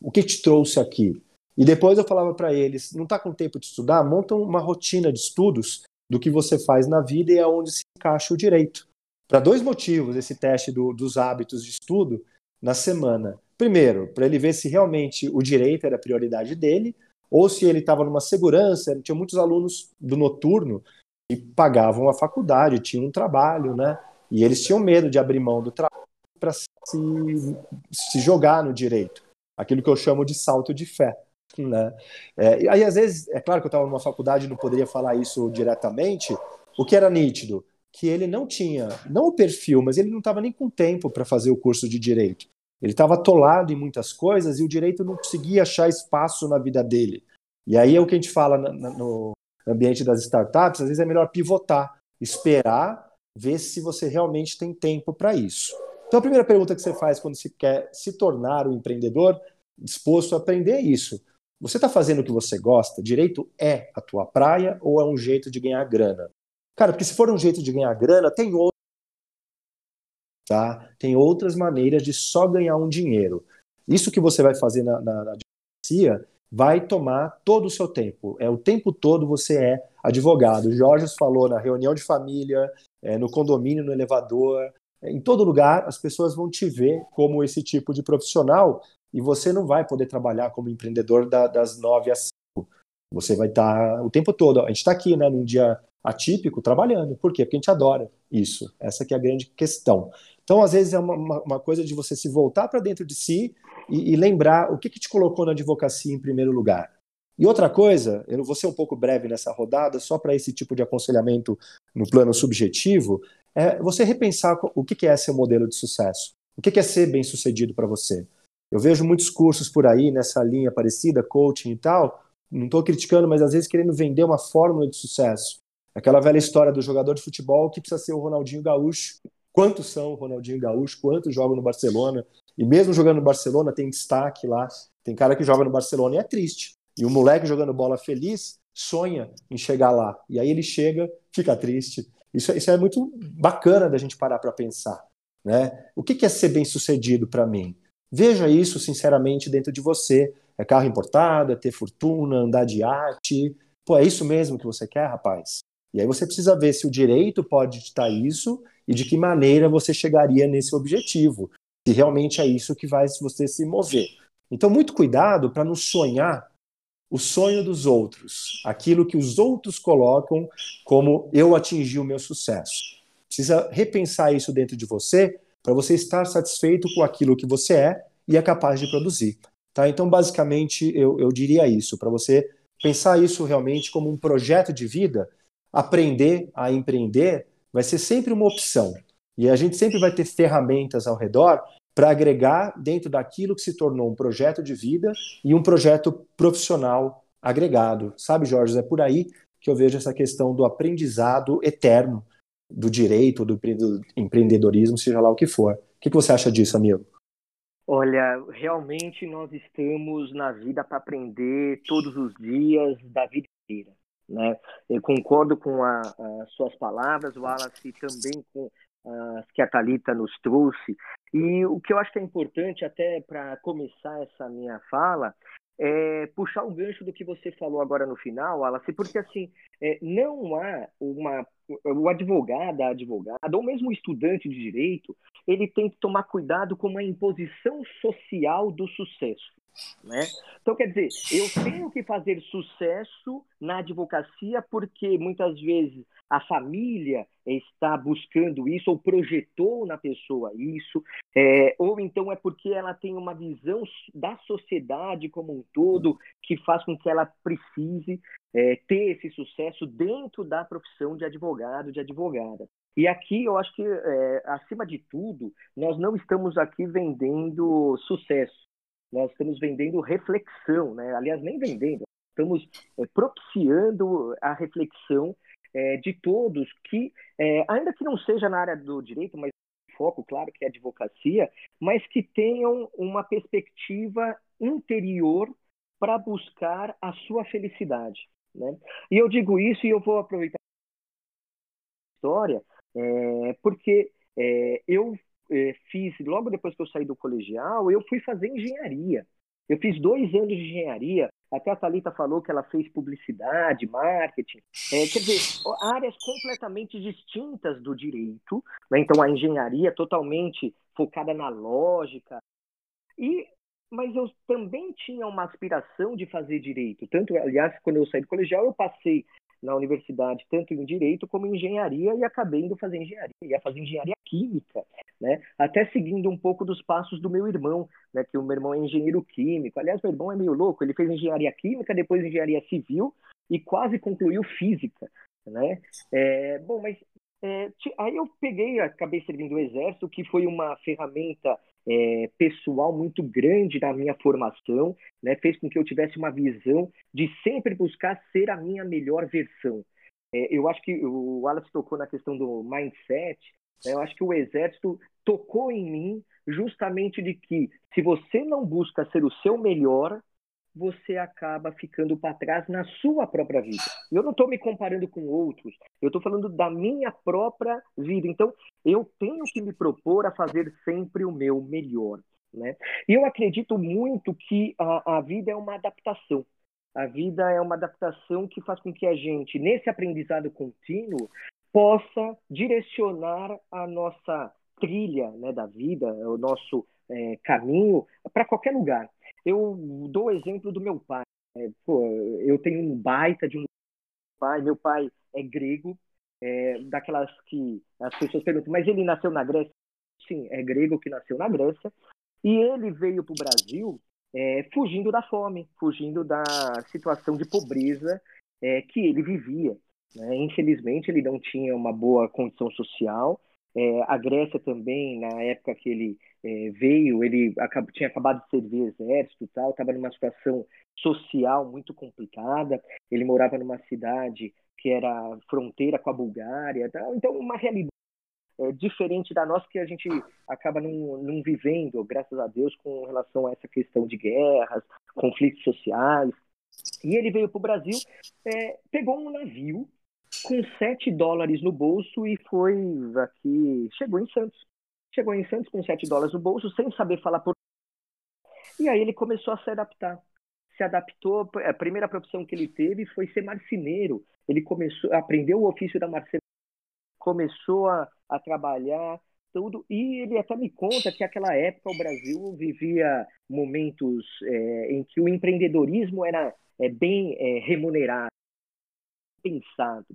O que te trouxe aqui? E depois eu falava para eles: não está com tempo de estudar? Monta uma rotina de estudos do que você faz na vida e aonde se encaixa o direito. Para dois motivos, esse teste do, dos hábitos de estudo na semana. Primeiro, para ele ver se realmente o direito era a prioridade dele, ou se ele estava numa segurança. Tinha muitos alunos do noturno que pagavam a faculdade, tinham um trabalho, né? E eles tinham medo de abrir mão do trabalho para se, se jogar no direito. Aquilo que eu chamo de salto de fé. Né? É, aí, às vezes, é claro que eu estava numa faculdade e não poderia falar isso diretamente, o que era nítido? Que ele não tinha, não o perfil, mas ele não estava nem com tempo para fazer o curso de direito. Ele estava atolado em muitas coisas e o direito não conseguia achar espaço na vida dele. E aí é o que a gente fala no ambiente das startups, às vezes é melhor pivotar, esperar, ver se você realmente tem tempo para isso. Então a primeira pergunta que você faz quando você quer se tornar um empreendedor disposto a aprender é isso. Você está fazendo o que você gosta? Direito é a tua praia ou é um jeito de ganhar grana? Cara, porque se for um jeito de ganhar grana, tem outro. Tá? Tem outras maneiras de só ganhar um dinheiro. Isso que você vai fazer na, na, na advocacia vai tomar todo o seu tempo. É o tempo todo você é advogado. O Jorge falou na reunião de família, é, no condomínio, no elevador, em todo lugar as pessoas vão te ver como esse tipo de profissional e você não vai poder trabalhar como empreendedor da, das nove às cinco. Você vai estar tá, o tempo todo. A gente está aqui, né, num dia atípico, trabalhando. Por quê? Porque a gente adora isso. Essa que é a grande questão. Então, às vezes, é uma, uma coisa de você se voltar para dentro de si e, e, lembrar o que, que te colocou na advocacia em primeiro lugar. E outra coisa, eu vou ser um pouco breve nessa rodada, só para esse tipo de aconselhamento no plano subjetivo, é você repensar o que, é seu modelo de sucesso. O que é ser bem sucedido para você. Eu vejo muitos cursos por aí nessa linha parecida, coaching e tal. Não estou criticando, mas às vezes querendo vender uma fórmula de sucesso. Aquela velha história do jogador de futebol que precisa ser o Ronaldinho Gaúcho. Quantos são o Ronaldinho Gaúcho? Quantos jogam no Barcelona? E mesmo jogando no Barcelona, tem destaque lá. Tem cara que joga no Barcelona e é triste. E o moleque jogando bola feliz sonha em chegar lá. E aí ele chega, fica triste. Isso, isso é muito bacana da gente parar para pensar. Né? O que é ser bem-sucedido para mim? Veja isso sinceramente dentro de você. É carro importado, é ter fortuna, andar de arte. Pô, é isso mesmo que você quer, rapaz? E aí você precisa ver se o direito pode ditar isso e de que maneira você chegaria nesse objetivo. Se realmente é isso que vai você se mover. Então, muito cuidado para não sonhar o sonho dos outros, aquilo que os outros colocam como eu atingi o meu sucesso. Precisa repensar isso dentro de você para você estar satisfeito com aquilo que você é e é capaz de produzir. Tá? Então, basicamente, eu, eu diria isso, para você pensar isso realmente como um projeto de vida, aprender a empreender vai ser sempre uma opção. E a gente sempre vai ter ferramentas ao redor para agregar dentro daquilo que se tornou um projeto de vida e um projeto profissional agregado. Sabe, Jorge, é por aí que eu vejo essa questão do aprendizado eterno do direito, do empreendedorismo, seja lá o que for. O que você acha disso, amigo? Olha, realmente nós estamos na vida para aprender todos os dias da vida inteira. Né? Eu concordo com as suas palavras, Wallace também com as que a Thalita nos trouxe. E o que eu acho que é importante, até para começar essa minha fala, é, puxar o gancho do que você falou agora no final, Wallace, porque assim, é, não há uma. O advogado, a advogada, ou mesmo o estudante de direito, ele tem que tomar cuidado com a imposição social do sucesso. Né? Então, quer dizer, eu tenho que fazer sucesso na advocacia porque muitas vezes a família está buscando isso ou projetou na pessoa isso, é, ou então é porque ela tem uma visão da sociedade como um todo que faz com que ela precise é, ter esse sucesso dentro da profissão de advogado, de advogada. E aqui eu acho que, é, acima de tudo, nós não estamos aqui vendendo sucesso, nós estamos vendendo reflexão, né? aliás, nem vendendo, estamos é, propiciando a reflexão é, de todos que, é, ainda que não seja na área do direito, mas foco, claro, que é a advocacia, mas que tenham uma perspectiva interior para buscar a sua felicidade. Né? E eu digo isso e eu vou aproveitar a história, é, porque é, eu é, fiz, logo depois que eu saí do colegial, eu fui fazer engenharia. Eu fiz dois anos de engenharia, até a Thalita falou que ela fez publicidade, marketing. É, quer dizer, áreas completamente distintas do direito. Né? Então, a engenharia totalmente focada na lógica. E, mas eu também tinha uma aspiração de fazer direito. Tanto, aliás, quando eu saí do colegial, eu passei na universidade, tanto em direito como em engenharia, e acabei indo fazer engenharia, ia fazer engenharia química, né? Até seguindo um pouco dos passos do meu irmão, né? Que o meu irmão é engenheiro químico. Aliás, meu irmão é meio louco, ele fez engenharia química, depois engenharia civil e quase concluiu física, né? É, bom, mas é, aí eu peguei, acabei servindo o exército, que foi uma ferramenta é, pessoal muito grande na minha formação, né? fez com que eu tivesse uma visão de sempre buscar ser a minha melhor versão. É, eu acho que o Wallace tocou na questão do mindset, né? eu acho que o exército tocou em mim justamente de que se você não busca ser o seu melhor, você acaba ficando para trás na sua própria vida. Eu não estou me comparando com outros, eu estou falando da minha própria vida. Então, eu tenho que me propor a fazer sempre o meu melhor. Né? E eu acredito muito que a, a vida é uma adaptação. A vida é uma adaptação que faz com que a gente, nesse aprendizado contínuo, possa direcionar a nossa trilha né, da vida, o nosso é, caminho para qualquer lugar. Eu dou o exemplo do meu pai. É, pô, eu tenho um baita de um pai. Meu pai é grego, é, daquelas que as pessoas perguntam, mas ele nasceu na Grécia? Sim, é grego que nasceu na Grécia. E ele veio para o Brasil é, fugindo da fome, fugindo da situação de pobreza é, que ele vivia. Né? Infelizmente, ele não tinha uma boa condição social. É, a Grécia também, na época que ele é, veio, ele acabou, tinha acabado de servir exército tal, estava numa situação social muito complicada. Ele morava numa cidade que era fronteira com a Bulgária, tal. então uma realidade é, diferente da nossa que a gente acaba não, não vivendo, graças a Deus, com relação a essa questão de guerras, conflitos sociais. E ele veio para o Brasil, é, pegou um navio com 7 dólares no bolso e foi aqui, chegou em Santos chegou em Santos com 7 dólares no bolso, sem saber falar por. E aí ele começou a se adaptar. Se adaptou. A primeira profissão que ele teve foi ser marceneiro. Ele começou, aprendeu o ofício da marcenaria, começou a, a trabalhar tudo. E ele até me conta que naquela época o Brasil vivia momentos é, em que o empreendedorismo era é, bem é, remunerado, pensado.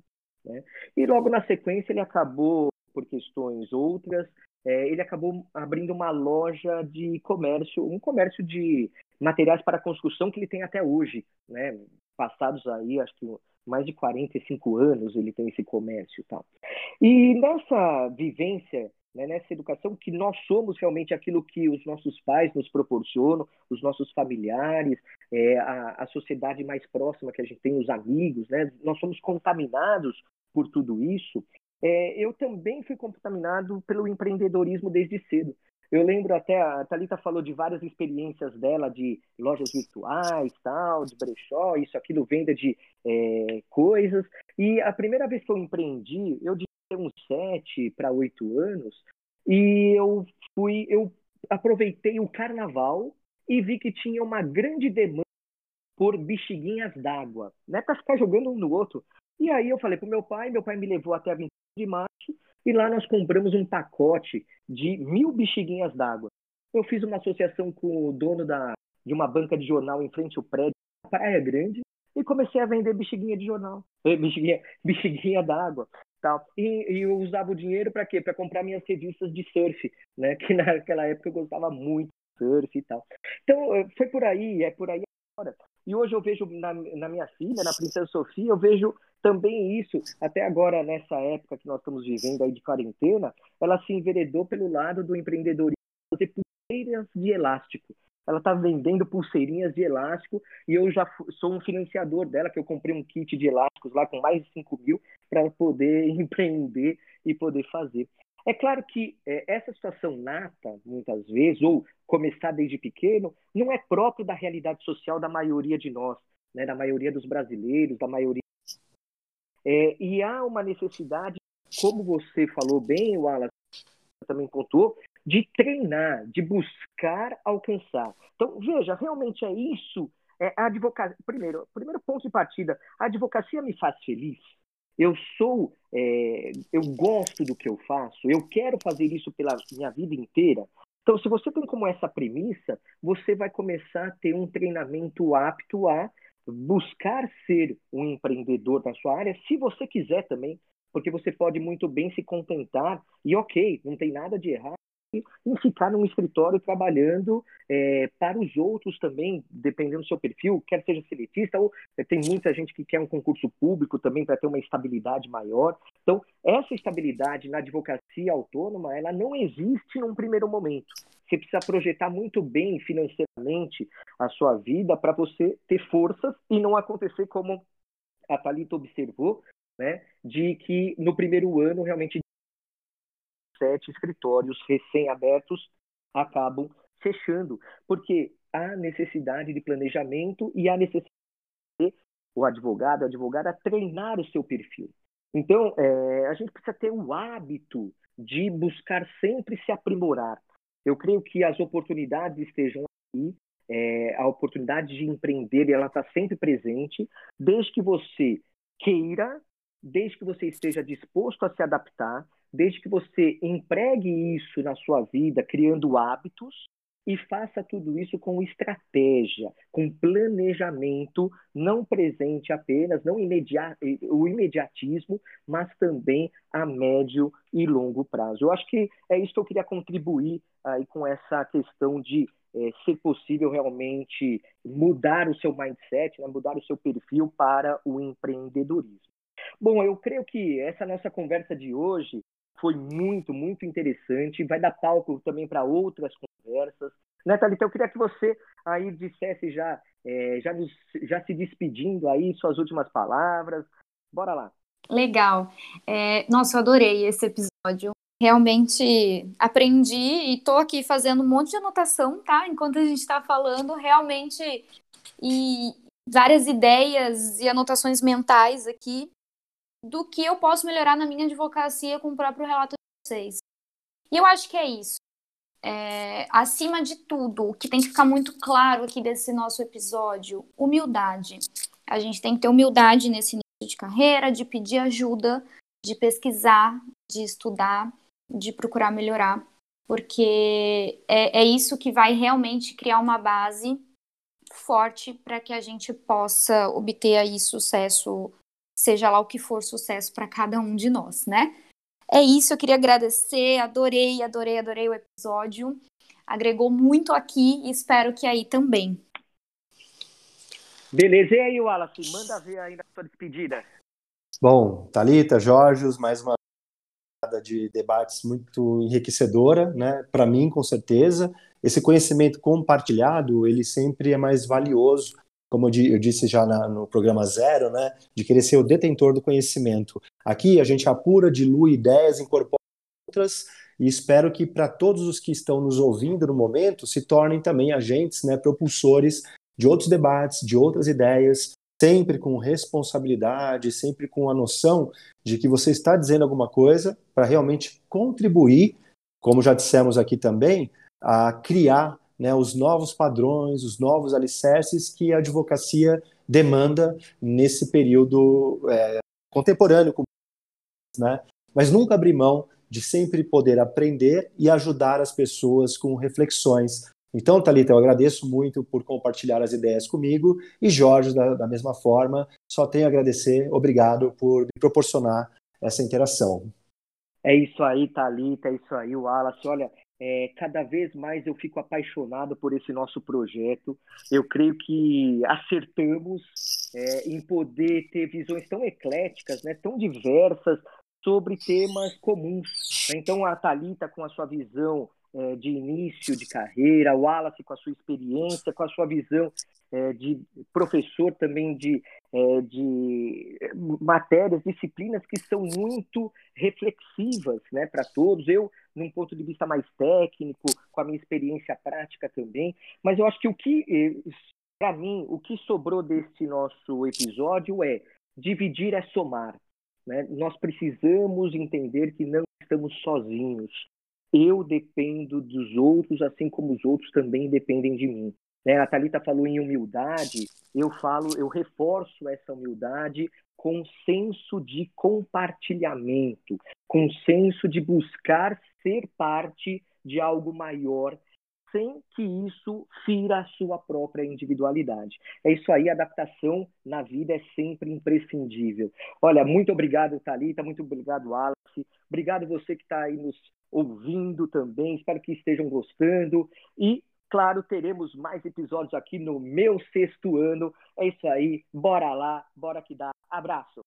Né? E logo na sequência ele acabou, por questões outras, é, ele acabou abrindo uma loja de comércio, um comércio de materiais para construção que ele tem até hoje, né? Passados aí, acho que mais de 45 anos ele tem esse comércio e tal. E nessa vivência né, nessa educação que nós somos realmente aquilo que os nossos pais nos proporcionam, os nossos familiares, é, a, a sociedade mais próxima que a gente tem, os amigos, né, nós somos contaminados por tudo isso. É, eu também fui contaminado pelo empreendedorismo desde cedo. Eu lembro até, a Thalita falou de várias experiências dela de lojas virtuais, tal, de brechó, isso, aquilo, venda de é, coisas. E a primeira vez que eu empreendi, eu uns sete para oito anos e eu fui, eu aproveitei o carnaval e vi que tinha uma grande demanda por bexiguinhas d'água, né, para ficar jogando um no outro. E aí eu falei pro meu pai, meu pai me levou até a 20 de março e lá nós compramos um pacote de mil bexiguinhas d'água. Eu fiz uma associação com o dono da, de uma banca de jornal em frente ao prédio, Praia Grande, e comecei a vender bexiguinha de jornal, bexiguinha, bexiguinha d'água tal. E, e, eu usava o dinheiro para quê? Para comprar minhas revistas de surf, né? Que naquela época eu gostava muito de surf e tal. Então, eh, foi por aí, é por aí agora. E hoje eu vejo na, na minha filha, na Princesa Sofia, eu vejo também isso, até agora, nessa época que nós estamos vivendo aí de quarentena, ela se enveredou pelo lado do empreendedorismo, fazer pulseiras de elástico ela está vendendo pulseirinhas de elástico e eu já sou um financiador dela, que eu comprei um kit de elásticos lá com mais de 5 mil para poder empreender e poder fazer. É claro que é, essa situação nata, muitas vezes, ou começar desde pequeno, não é próprio da realidade social da maioria de nós, né, da maioria dos brasileiros, da maioria. É, e há uma necessidade, como você falou bem, o Alas também contou, de treinar, de buscar alcançar. Então, veja, realmente é isso. É a advocacia. Primeiro, primeiro ponto de partida, a advocacia me faz feliz. Eu sou, é, eu gosto do que eu faço. Eu quero fazer isso pela minha vida inteira. Então, se você tem como essa premissa, você vai começar a ter um treinamento apto a buscar ser um empreendedor na sua área, se você quiser também, porque você pode muito bem se contentar e ok, não tem nada de errado em ficar num escritório trabalhando é, para os outros também, dependendo do seu perfil, quer seja seletista ou é, tem muita gente que quer um concurso público também para ter uma estabilidade maior. Então, essa estabilidade na advocacia autônoma, ela não existe num primeiro momento. Você precisa projetar muito bem financeiramente a sua vida para você ter forças e não acontecer como a Thalita observou, né, de que no primeiro ano realmente sete escritórios recém-abertos acabam fechando, porque há necessidade de planejamento e há necessidade de o advogado, a advogada treinar o seu perfil. Então, é, a gente precisa ter o hábito de buscar sempre se aprimorar. Eu creio que as oportunidades estejam aqui, é, a oportunidade de empreender ela está sempre presente, desde que você queira, desde que você esteja disposto a se adaptar, desde que você empregue isso na sua vida, criando hábitos, e faça tudo isso com estratégia, com planejamento, não presente apenas, não imediato, o imediatismo, mas também a médio e longo prazo. Eu acho que é isso que eu queria contribuir aí com essa questão de é, ser possível realmente mudar o seu mindset, né, mudar o seu perfil para o empreendedorismo. Bom, eu creio que essa nossa conversa de hoje foi muito, muito interessante. Vai dar palco também para outras conversas. Né, Thalita? Eu queria que você aí dissesse já, é, já, já se despedindo aí, suas últimas palavras. Bora lá. Legal. É, nossa, eu adorei esse episódio. Realmente aprendi e estou aqui fazendo um monte de anotação, tá? Enquanto a gente está falando, realmente, e várias ideias e anotações mentais aqui do que eu posso melhorar na minha advocacia com o próprio relato de vocês. E eu acho que é isso. É, acima de tudo, o que tem que ficar muito claro aqui desse nosso episódio, humildade. A gente tem que ter humildade nesse início de carreira, de pedir ajuda, de pesquisar, de estudar, de procurar melhorar, porque é, é isso que vai realmente criar uma base forte para que a gente possa obter aí sucesso, seja lá o que for sucesso para cada um de nós, né? É isso, eu queria agradecer, adorei, adorei, adorei o episódio. Agregou muito aqui e espero que aí também. Beleza, e aí, Wallace, manda ver aí na sua despedida. Bom, Talita, Jorge, mais uma de debates muito enriquecedora, né? Para mim, com certeza, esse conhecimento compartilhado, ele sempre é mais valioso, como eu disse já na, no programa zero, né? De querer ser o detentor do conhecimento. Aqui a gente apura, dilui ideias, incorpora outras e espero que para todos os que estão nos ouvindo no momento se tornem também agentes, né, propulsores de outros debates, de outras ideias, sempre com responsabilidade, sempre com a noção de que você está dizendo alguma coisa para realmente contribuir, como já dissemos aqui também, a criar né, os novos padrões, os novos alicerces que a advocacia demanda nesse período é, contemporâneo, né? mas nunca abrir mão de sempre poder aprender e ajudar as pessoas com reflexões então, Thalita, eu agradeço muito por compartilhar as ideias comigo e Jorge, da, da mesma forma, só tenho a agradecer, obrigado por me proporcionar essa interação. É isso aí, Thalita, é isso aí, Wallace. Olha, é, cada vez mais eu fico apaixonado por esse nosso projeto. Eu creio que acertamos é, em poder ter visões tão ecléticas, né, tão diversas sobre temas comuns. Então, a Thalita, com a sua visão é, de início de carreira, o Wallace com a sua experiência, com a sua visão é, de professor também de, é, de matérias, disciplinas que são muito reflexivas né, para todos. Eu, num ponto de vista mais técnico, com a minha experiência prática também, mas eu acho que o que, é, para mim, o que sobrou deste nosso episódio é dividir é somar. Né? Nós precisamos entender que não estamos sozinhos eu dependo dos outros, assim como os outros também dependem de mim. Né? A Thalita falou em humildade, eu falo, eu reforço essa humildade com senso de compartilhamento, com senso de buscar ser parte de algo maior, sem que isso fira a sua própria individualidade. É isso aí, adaptação na vida é sempre imprescindível. Olha, muito obrigado, Thalita, muito obrigado, Wallace. Obrigado você que está aí nos ouvindo também. Espero que estejam gostando. E, claro, teremos mais episódios aqui no meu sexto ano. É isso aí. Bora lá, bora que dá. Abraço.